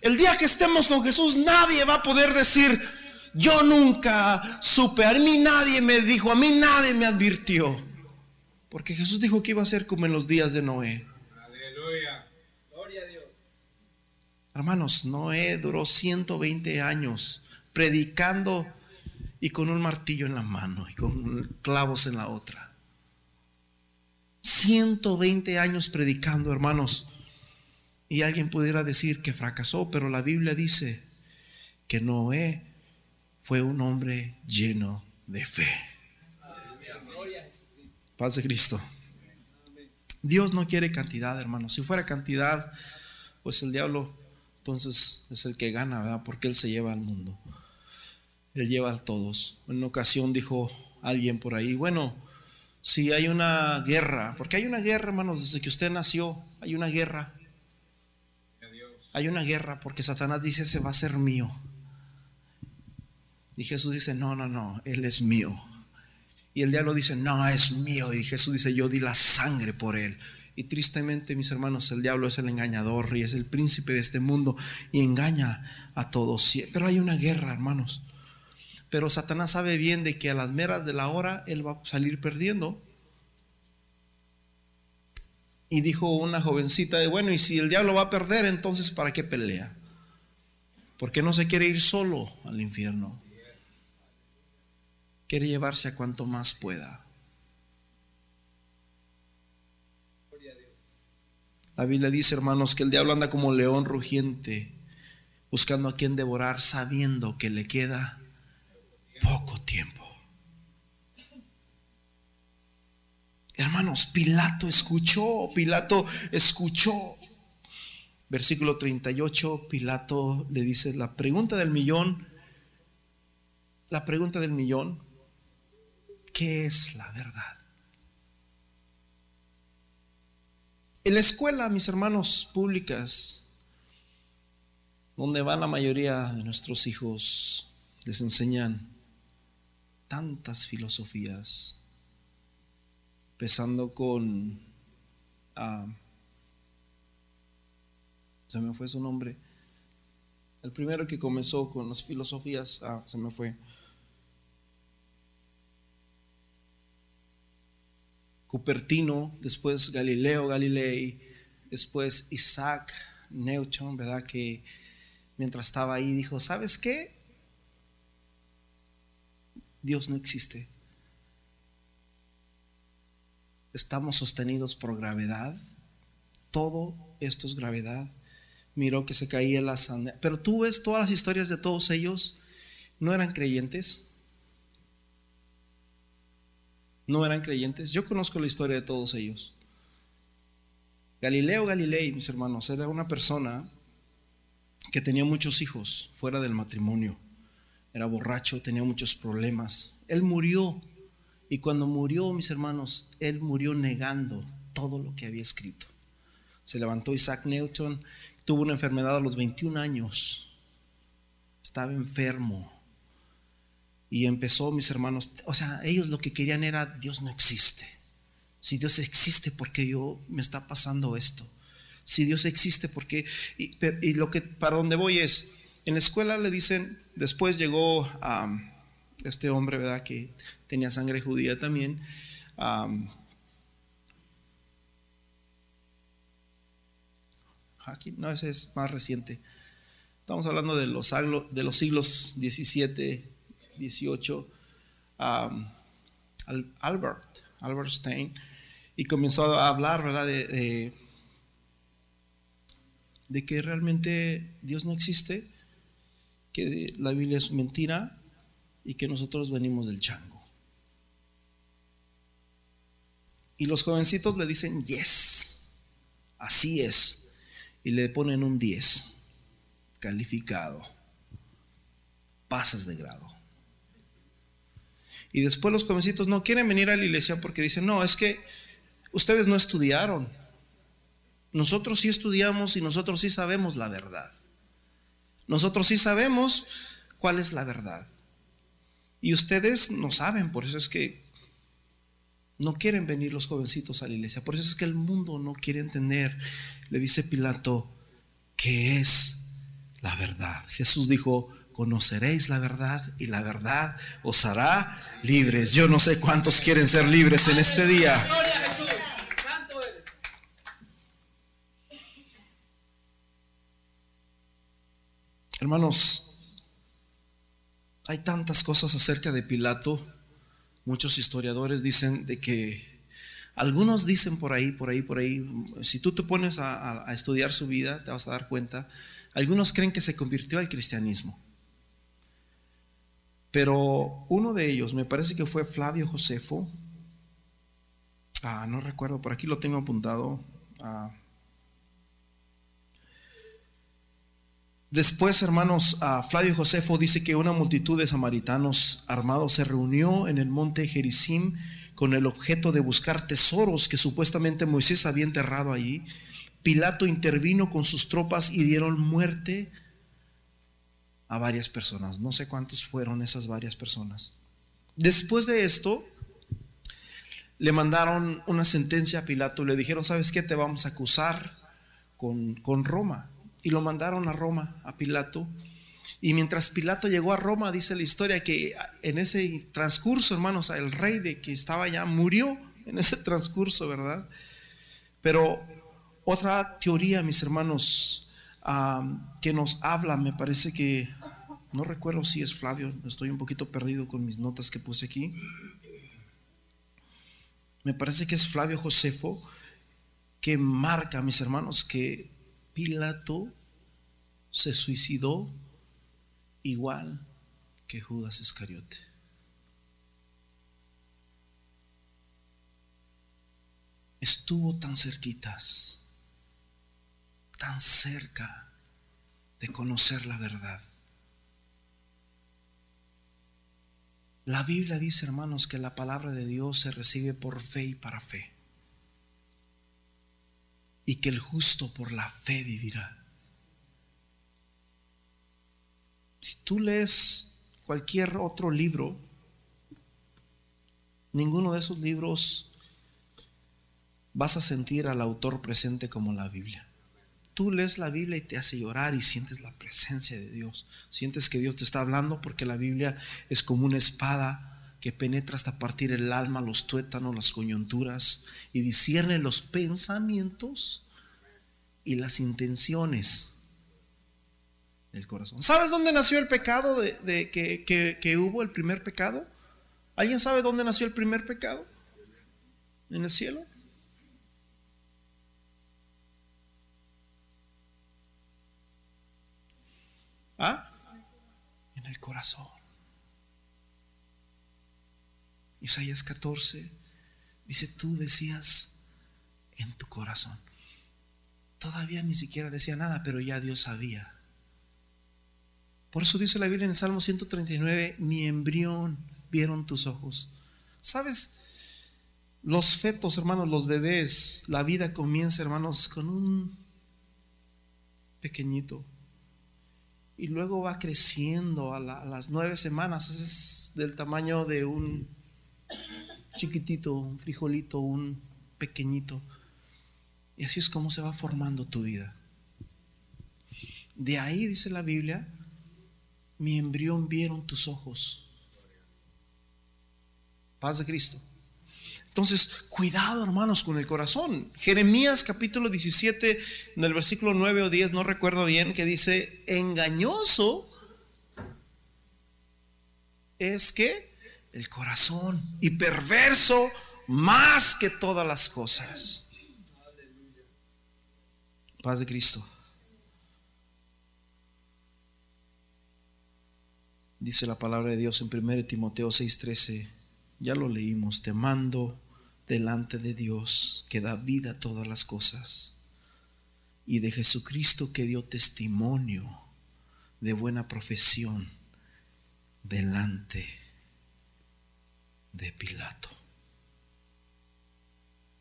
El día que estemos con Jesús, nadie va a poder decir, yo nunca supe, a mí nadie me dijo, a mí nadie me advirtió. Porque Jesús dijo que iba a ser como en los días de Noé. Aleluya. Gloria a Dios. Hermanos, Noé duró 120 años predicando y con un martillo en la mano y con clavos en la otra. 120 años predicando, hermanos. Y alguien pudiera decir que fracasó, pero la Biblia dice que Noé fue un hombre lleno de fe. Paz de Cristo. Dios no quiere cantidad, hermanos. Si fuera cantidad, pues el diablo entonces es el que gana, ¿verdad? Porque él se lleva al mundo. Él lleva a todos. En una ocasión dijo alguien por ahí, bueno, si hay una guerra, porque hay una guerra, hermanos, desde que usted nació, hay una guerra. Hay una guerra porque Satanás dice, se va a ser mío. Y Jesús dice, no, no, no, Él es mío. Y el diablo dice, no, es mío. Y Jesús dice, yo di la sangre por Él. Y tristemente, mis hermanos, el diablo es el engañador y es el príncipe de este mundo y engaña a todos. Pero hay una guerra, hermanos. Pero Satanás sabe bien de que a las meras de la hora Él va a salir perdiendo. Y dijo una jovencita, de, bueno, y si el diablo va a perder, entonces ¿para qué pelea? Porque no se quiere ir solo al infierno quiere llevarse a cuanto más pueda. La Biblia dice, hermanos, que el diablo anda como león rugiente, buscando a quien devorar, sabiendo que le queda poco tiempo. Hermanos, Pilato escuchó, Pilato escuchó. Versículo 38, Pilato le dice, la pregunta del millón, la pregunta del millón, ¿Qué es la verdad? En la escuela, mis hermanos públicas, donde va la mayoría de nuestros hijos, les enseñan tantas filosofías, empezando con, ah, se me fue su nombre, el primero que comenzó con las filosofías, ah, se me fue, Cupertino, después Galileo Galilei, después Isaac Newton, ¿verdad? Que mientras estaba ahí dijo, ¿sabes qué? Dios no existe. Estamos sostenidos por gravedad. Todo esto es gravedad. Miró que se caía la sangre. Pero tú ves todas las historias de todos ellos. No eran creyentes no eran creyentes. Yo conozco la historia de todos ellos. Galileo Galilei, mis hermanos, era una persona que tenía muchos hijos fuera del matrimonio. Era borracho, tenía muchos problemas. Él murió y cuando murió, mis hermanos, él murió negando todo lo que había escrito. Se levantó Isaac Newton, tuvo una enfermedad a los 21 años. Estaba enfermo, y empezó, mis hermanos, o sea, ellos lo que querían era, Dios no existe. Si Dios existe, ¿por qué yo me está pasando esto? Si Dios existe, ¿por qué? Y, lo que, para donde voy es, en la escuela le dicen, después llegó a este hombre, ¿verdad? Que tenía sangre judía también. aquí, no, ese es más reciente. Estamos hablando de los, de los siglos 17 18, Albert, Albert Stein, y comenzó a hablar, ¿verdad? De, de, de que realmente Dios no existe, que la Biblia es mentira y que nosotros venimos del chango. Y los jovencitos le dicen, yes, así es. Y le ponen un 10, calificado. Pasas de grado. Y después los jovencitos no quieren venir a la iglesia porque dicen, no, es que ustedes no estudiaron. Nosotros sí estudiamos y nosotros sí sabemos la verdad. Nosotros sí sabemos cuál es la verdad. Y ustedes no saben, por eso es que no quieren venir los jovencitos a la iglesia. Por eso es que el mundo no quiere entender. Le dice Pilato, ¿qué es la verdad? Jesús dijo, conoceréis la verdad y la verdad os hará libres. Yo no sé cuántos quieren ser libres en este día. Hermanos, hay tantas cosas acerca de Pilato Muchos historiadores dicen de que, algunos dicen por ahí, por ahí, por ahí, si tú te pones a, estudiar su vida, te vas a dar cuenta, algunos creen que se convirtió al cristianismo. Pero uno de ellos, me parece que fue Flavio Josefo, ah, no recuerdo, por aquí lo tengo apuntado. Ah, Después, hermanos, Flavio Josefo dice que una multitud de samaritanos armados se reunió en el monte Gerizim con el objeto de buscar tesoros que supuestamente Moisés había enterrado allí. Pilato intervino con sus tropas y dieron muerte a varias personas. No sé cuántos fueron esas varias personas. Después de esto, le mandaron una sentencia a Pilato. Le dijeron, ¿sabes qué? Te vamos a acusar con, con Roma y lo mandaron a Roma, a Pilato. Y mientras Pilato llegó a Roma, dice la historia que en ese transcurso, hermanos, el rey de que estaba allá murió en ese transcurso, ¿verdad? Pero otra teoría, mis hermanos, que nos habla, me parece que, no recuerdo si es Flavio, estoy un poquito perdido con mis notas que puse aquí. Me parece que es Flavio Josefo que marca, mis hermanos, que Pilato se suicidó igual que Judas Iscariote. Estuvo tan cerquitas, tan cerca de conocer la verdad. La Biblia dice, hermanos, que la palabra de Dios se recibe por fe y para fe y que el justo por la fe vivirá. Si tú lees cualquier otro libro, ninguno de esos libros vas a sentir al autor presente como la Biblia. Tú lees la Biblia y te hace llorar y sientes la presencia de Dios. Sientes que Dios te está hablando porque la Biblia es como una espada que penetra hasta partir el alma, los tuétanos, las coyunturas y discierne los pensamientos y las intenciones del corazón. ¿Sabes dónde nació el pecado de, que, que hubo el primer pecado? ¿Alguien sabe dónde nació el primer pecado? ¿En el cielo? ¿Ah? En el corazón. Isaías 14 dice, tú decías en tu corazón. Todavía ni siquiera decía nada, pero ya Dios sabía. Por eso dice la Biblia en el Salmo 139, mi embrión vieron tus ojos. ¿Sabes? Los fetos, hermanos, los bebés, la vida comienza, hermanos, con un pequeñito. Y luego va creciendo a, las nueve semanas. Es del tamaño de un chiquitito, un frijolito, un pequeñito. Y así es como se va formando tu vida. De ahí dice la Biblia, mi embrión vieron tus ojos. Paz de Cristo. Entonces, cuidado hermanos con el corazón. Jeremías capítulo 17, en el versículo 9 o 10, no recuerdo bien, que dice, engañoso es que el corazón y perverso más que todas las cosas. Paz de Cristo. Dice la palabra de Dios en 1 Timoteo 6:13. Ya lo leímos. Te mando delante de Dios que da vida a todas las cosas y de Jesucristo que dio testimonio de buena profesión delante de Pilato.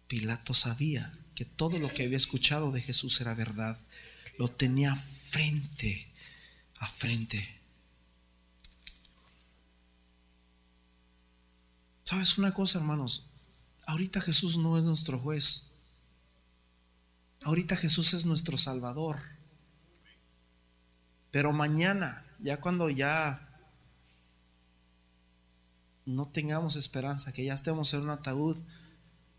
Pilato sabía que todo lo que había escuchado de Jesús era verdad. Lo tenía frente a frente. ¿Sabes una cosa, hermanos? Ahorita Jesús no es nuestro juez. Ahorita Jesús es nuestro Salvador. Pero mañana, ya cuando ya no tengamos esperanza, que ya estemos en un ataúd,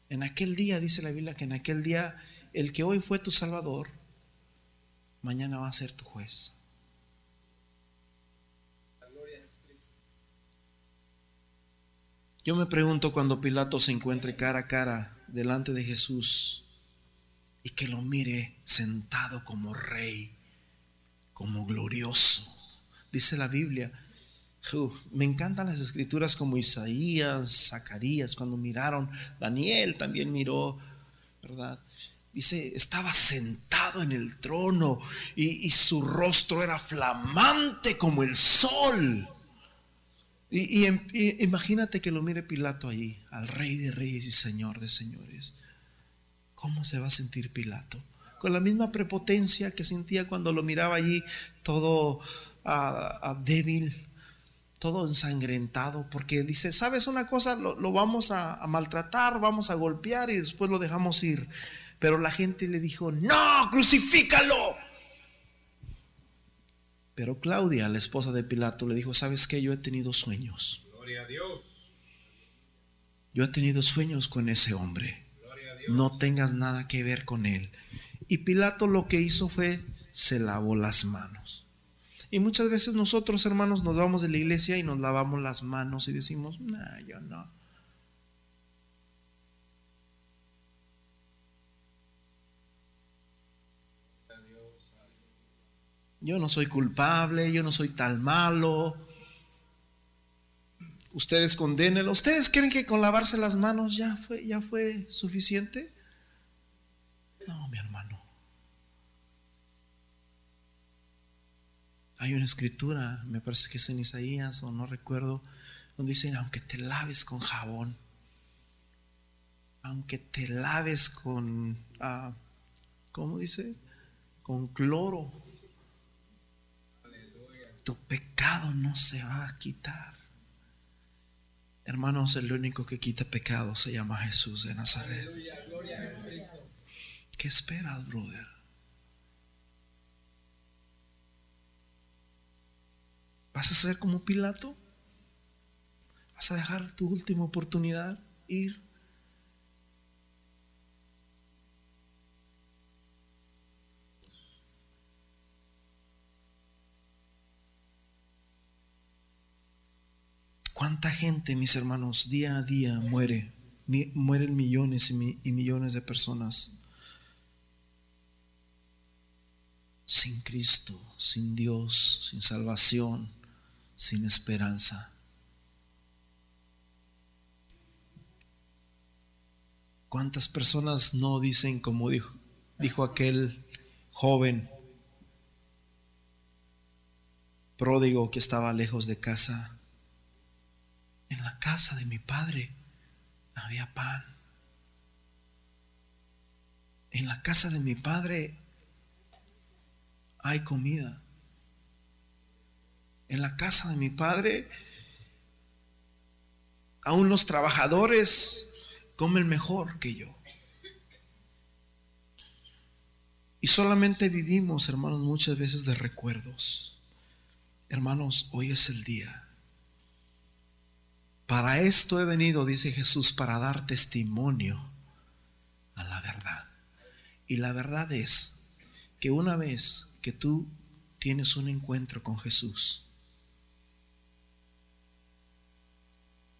en aquel día, dice la Biblia, que en aquel día el que hoy fue tu Salvador, mañana va a ser tu juez. Yo me pregunto cuando Pilato se encuentre cara a cara delante de Jesús y que lo mire sentado como rey, como glorioso. Dice la Biblia, me encantan las escrituras como Isaías, Zacarías, cuando miraron, Daniel también miró, ¿verdad? Dice, estaba sentado en el trono y, y su rostro era flamante como el sol. Y, imagínate que lo mire Pilato allí, al rey de reyes y señor de señores. ¿Cómo se va a sentir Pilato? Con la misma prepotencia que sentía cuando lo miraba allí todo ah, débil, todo ensangrentado, porque dice, ¿sabes una cosa? Lo, vamos a, a maltratar, vamos a golpear y después lo dejamos ir. Pero la gente le dijo, no, crucifícalo. Pero Claudia, la esposa de Pilato, le dijo, ¿sabes qué? Yo he tenido sueños. Gloria a Dios. Yo he tenido sueños con ese hombre. No tengas nada que ver con él. Y Pilato lo que hizo fue, se lavó las manos. Y muchas veces nosotros, hermanos, nos vamos de la iglesia y nos lavamos las manos y decimos, no, yo no. Yo no soy culpable, yo no soy tan malo. Ustedes condenenlo. ¿Ustedes creen que con lavarse las manos ya fue, ya fue suficiente? No, mi hermano. Hay una escritura, me parece que es en Isaías o no recuerdo, donde dicen, aunque te laves con jabón, aunque te laves con, ah, ¿cómo dice? Con cloro, tu pecado no se va a quitar. Hermanos, el único que quita pecado se llama Jesús de Nazaret. ¿Qué esperas, brother? ¿Vas a ser como Pilato? ¿Vas a dejar tu última oportunidad ir? ¿Cuánta gente, mis hermanos, día a día muere? mueren millones y, millones de personas sin Cristo, sin Dios, sin salvación, sin esperanza. ¿Cuántas personas no dicen como dijo, dijo aquel joven pródigo que estaba lejos de casa? En la casa de mi padre había pan. En la casa de mi padre hay comida. En la casa de mi padre aún los trabajadores comen mejor que yo. Y solamente vivimos, hermanos, muchas veces de recuerdos. Hermanos, hoy es el día para esto he venido, dice Jesús, para dar testimonio a la verdad. Y la verdad es que una vez que tú tienes un encuentro con Jesús,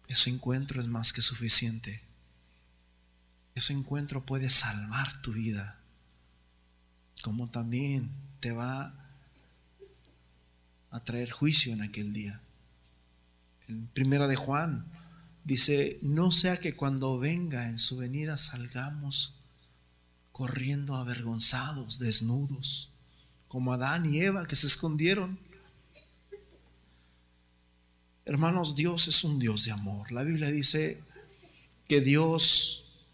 ese encuentro es más que suficiente Ese encuentro puede salvar tu vida, como también te va a traer juicio en aquel día. En primera de Juan dice, no sea que cuando venga en su venida salgamos corriendo avergonzados, desnudos, como Adán y Eva que se escondieron. Hermanos, Dios es un Dios de amor. La Biblia dice que Dios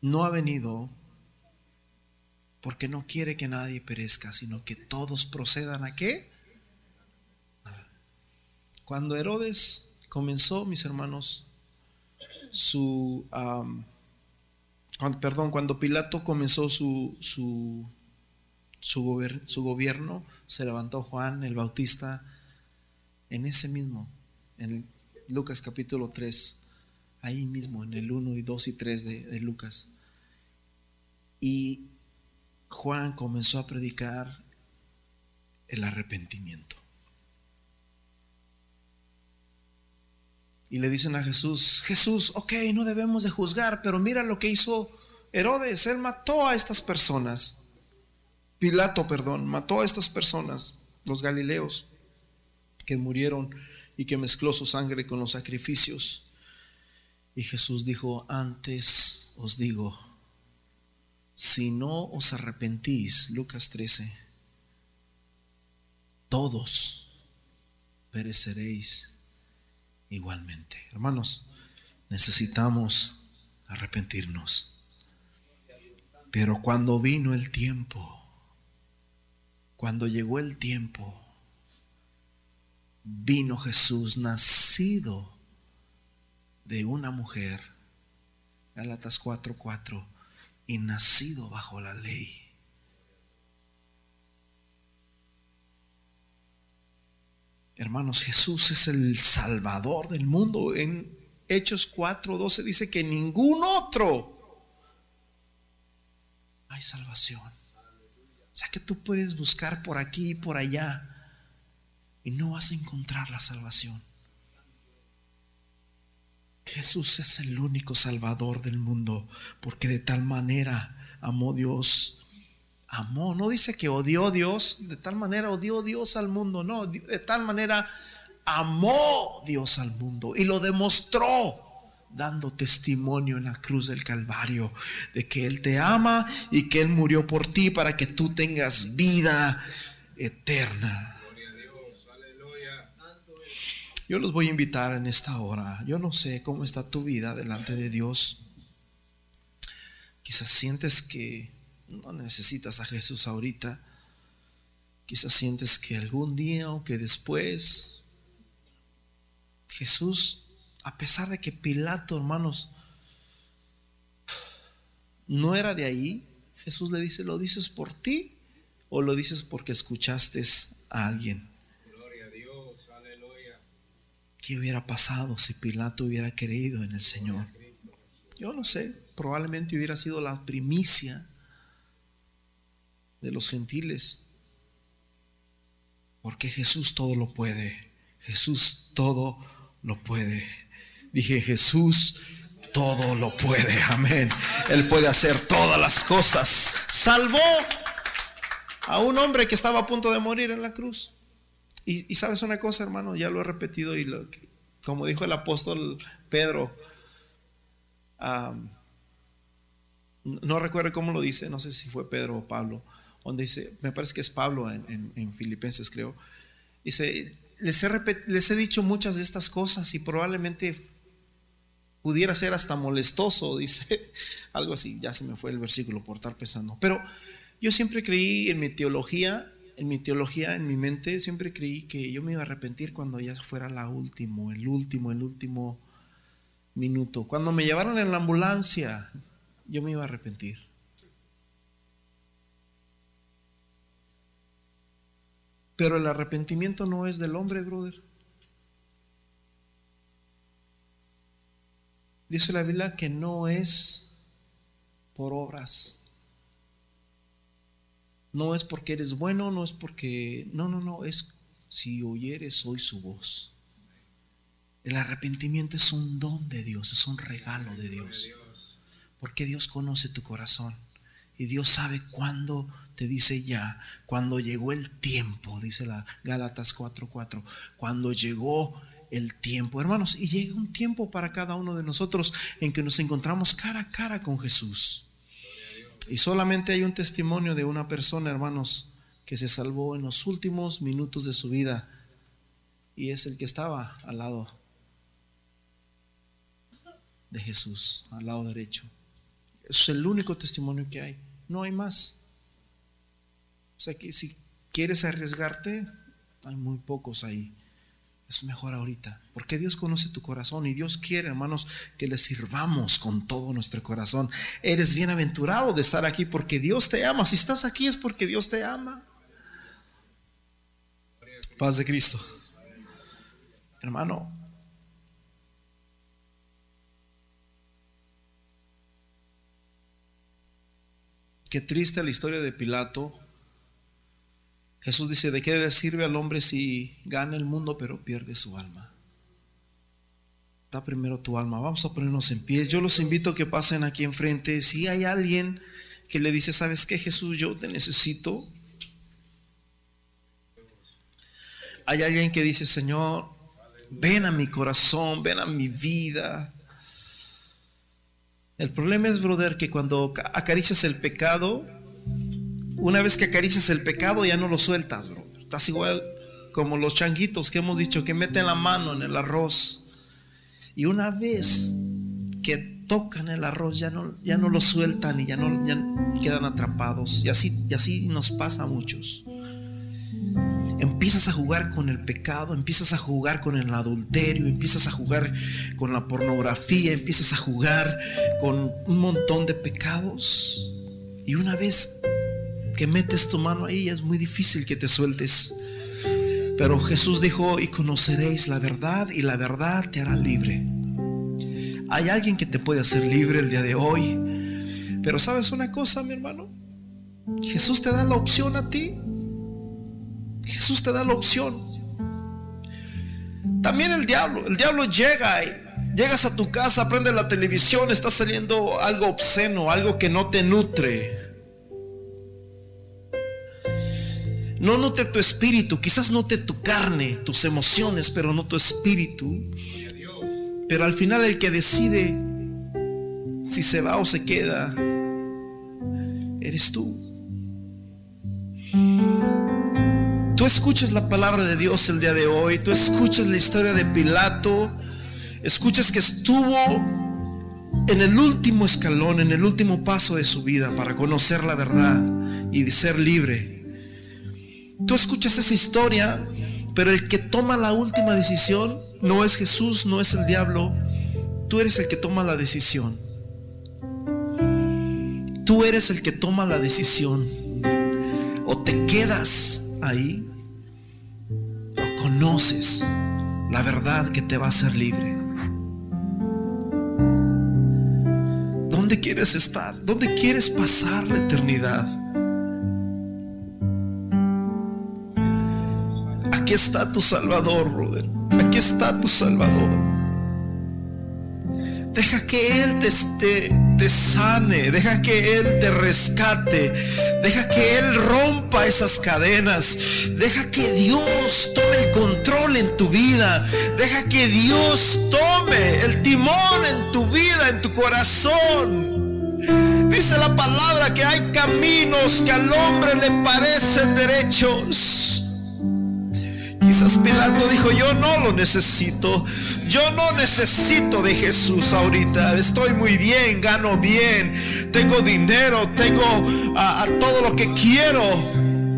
no ha venido porque no quiere que nadie perezca, sino que todos procedan a qué? Cuando Herodes comenzó, mis hermanos, su, perdón, cuando Pilato comenzó su, su, su, su gobierno, se levantó Juan el Bautista en ese mismo, en Lucas capítulo 3, ahí mismo, en el 1 y 2 y 3 de Lucas. Y Juan comenzó a predicar el arrepentimiento. Y le dicen a Jesús, Jesús, ok, no debemos de juzgar, pero mira lo que hizo Herodes, él mató a estas personas. Pilato, perdón, mató a estas personas, los galileos, que murieron y que mezcló su sangre con los sacrificios. Y Jesús dijo, antes os digo, si no os arrepentís, Lucas 13, todos pereceréis igualmente. Hermanos, necesitamos arrepentirnos. Pero cuando vino el tiempo, cuando llegó el tiempo, vino Jesús nacido de una mujer. Galatas 4:4 y nacido bajo la ley. Hermanos, Jesús es el Salvador del mundo. En Hechos 4:12 dice que ningún otro hay salvación. O sea que tú puedes buscar por aquí y por allá y no vas a encontrar la salvación. Jesús es el único Salvador del mundo, porque de tal manera amó Dios. Amó, no dice que odió a Dios, de tal manera odió Dios al mundo, no, de tal manera amó Dios al mundo y lo demostró dando testimonio en la cruz del Calvario de que Él te ama y que Él murió por ti para que tú tengas vida eterna. Yo los voy a invitar en esta hora. Yo no sé cómo está tu vida delante de Dios. Quizás sientes que no necesitas a Jesús ahorita. Quizás sientes que algún día o que después Jesús, a pesar de que Pilato, hermanos, no era de ahí, Jesús le dice, ¿lo dices por ti o lo dices porque escuchaste a alguien? ¿Qué hubiera pasado si Pilato hubiera creído en el Señor? Yo no sé, probablemente hubiera sido la primicia de los gentiles. Porque Jesús todo lo puede. Jesús todo lo puede. Dije, Jesús todo lo puede. Amén. Él puede hacer todas las cosas. Salvó a un hombre que estaba a punto de morir en la cruz. Y, sabes una cosa, hermano, ya lo he repetido y lo, como dijo el apóstol Pedro, no recuerdo cómo lo dice, no sé si fue Pedro o Pablo, donde dice, me parece que es Pablo en, Filipenses, creo. Dice, les he, les he dicho muchas de estas cosas y probablemente pudiera ser hasta molestoso, dice algo así, ya se me fue el versículo por estar pensando. Pero yo siempre creí en mi teología en mi teología, en mi mente, siempre creí que yo me iba a arrepentir cuando ya fuera la último, el último, el último minuto. Cuando me llevaron en la ambulancia, yo me iba a arrepentir. Pero el arrepentimiento no es del hombre, brother. Dice la Biblia que no es por obras. No es porque eres bueno, no es porque... No, no, no, es si oyeres hoy su voz. El arrepentimiento es un don de Dios, es un regalo de Dios. Porque Dios conoce tu corazón y Dios sabe cuándo te dice ya, cuando llegó el tiempo, dice la Gálatas 4:4, cuando llegó el tiempo, hermanos, y llega un tiempo para cada uno de nosotros en que nos encontramos cara a cara con Jesús. Y solamente hay un testimonio de una persona, hermanos, que se salvó en los últimos minutos de su vida y es el que estaba al lado de Jesús, al lado derecho. Es el único testimonio que hay, no hay más. O sea que si quieres arriesgarte, hay muy pocos ahí. Es mejor ahorita, porque Dios conoce tu corazón y Dios quiere, hermanos, que le sirvamos con todo nuestro corazón. Eres bienaventurado de estar aquí porque Dios te ama. Si estás aquí es porque Dios te ama. Paz de Cristo. Hermano, qué triste la historia de Pilato. Jesús dice, ¿de qué le sirve al hombre si gana el mundo pero pierde su alma? Está primero tu alma. Vamos a ponernos en pie. Yo los invito a que pasen aquí enfrente. Si hay alguien que le dice, ¿sabes qué Jesús? Yo te necesito. Hay alguien que dice, Señor, ven a mi corazón, ven a mi vida. El problema es, brother, que cuando acaricias el pecado, una vez que acaricias el pecado ya no lo sueltas, brother. Estás igual como los changuitos que hemos dicho que meten la mano en el arroz. Y una vez que tocan el arroz ya no, ya no lo sueltan y ya no quedan atrapados. Y así, y así nos pasa a muchos empiezas a jugar con el pecado, empiezas a jugar con el adulterio, empiezas a jugar con la pornografía, empiezas a jugar con un montón de pecados. Y una vez que metes tu mano ahí es muy difícil que te sueltes. Pero Jesús dijo, y conoceréis la verdad y la verdad te hará libre. Hay alguien que te puede hacer libre el día de hoy. Pero sabes una cosa, mi hermano. Jesús te da la opción a ti Jesús te da la opción. También el diablo, el diablo llega y llegas a tu casa, prende la televisión, está saliendo algo obsceno, algo que no te nutre. No nutre tu espíritu, quizás nutre tu carne, tus emociones, pero no tu espíritu. Pero al final el que decide si se va o se queda, eres tú. Tú escuchas la palabra de Dios el día de hoy, tú escuchas la historia de Pilato, escuchas que estuvo en el último escalón, en el último paso de su vida para conocer la verdad y ser libre. Tú escuchas esa historia, pero el que toma la última decisión no es Jesús, no es el diablo, tú eres el que toma la decisión. Tú eres el que toma la decisión. O te quedas ahí conoces la verdad que te va a hacer libre. ¿Dónde quieres estar? ¿Dónde quieres pasar la eternidad? Aquí está tu Salvador, brother. Aquí está tu Salvador. Deja que Él te, te, sane, deja que Él te rescate, deja que Él rompa esas cadenas, deja que Dios tome el control en tu vida, deja que Dios tome el timón en tu vida, en tu corazón. Dice la palabra que hay caminos que al hombre le parecen derechos Quizás Pilato dijo, yo no lo necesito. Yo no necesito de Jesús ahorita. Estoy muy bien, gano bien. Tengo dinero, tengo a, todo lo que quiero.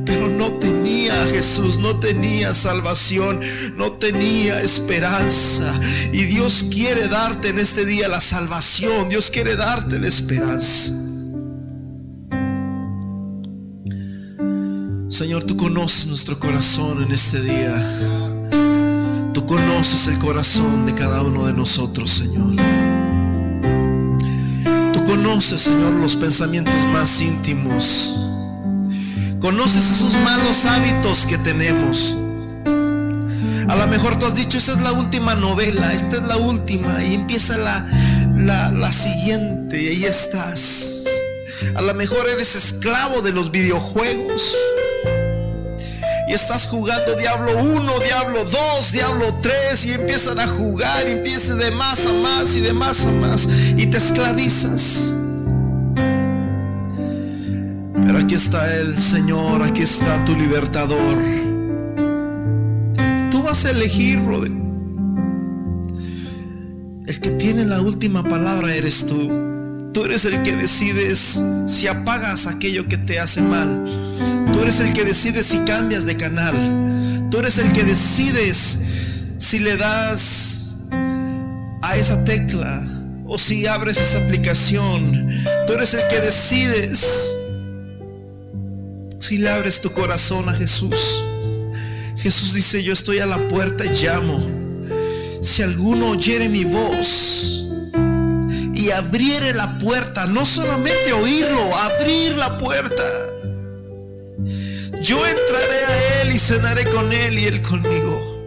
Pero no tenía Jesús, no tenía salvación, no tenía esperanza. Y Dios quiere darte en este día la salvación. Dios quiere darte la esperanza. Señor, tú conoces nuestro corazón en este día. Tú conoces el corazón de cada uno de nosotros, Señor. Tú conoces, Señor, los pensamientos más íntimos. Conoces esos malos hábitos que tenemos. A lo mejor tú has dicho, esa es la última novela, esta es la última. Y empieza la, la, la siguiente y ahí estás. A lo mejor eres esclavo de los videojuegos. Y estás jugando Diablo 1, Diablo 2, Diablo 3 y empiezan a jugar y empieza de más a más y de más a más y te esclavizas. Pero aquí está el Señor, aquí está tu libertador. Tú vas a elegir, El que tiene la última palabra eres tú. Tú eres el que decides si apagas aquello que te hace mal. Tú eres el que decides si cambias de canal. Tú eres el que decides si le das a esa tecla o si abres esa aplicación. Tú eres el que decides si le abres tu corazón a Jesús. Jesús dice, yo estoy a la puerta y llamo. Si alguno oyere mi voz y abriere la puerta, no solamente oírlo, abrir la puerta. Yo entraré a Él y cenaré con Él y Él conmigo.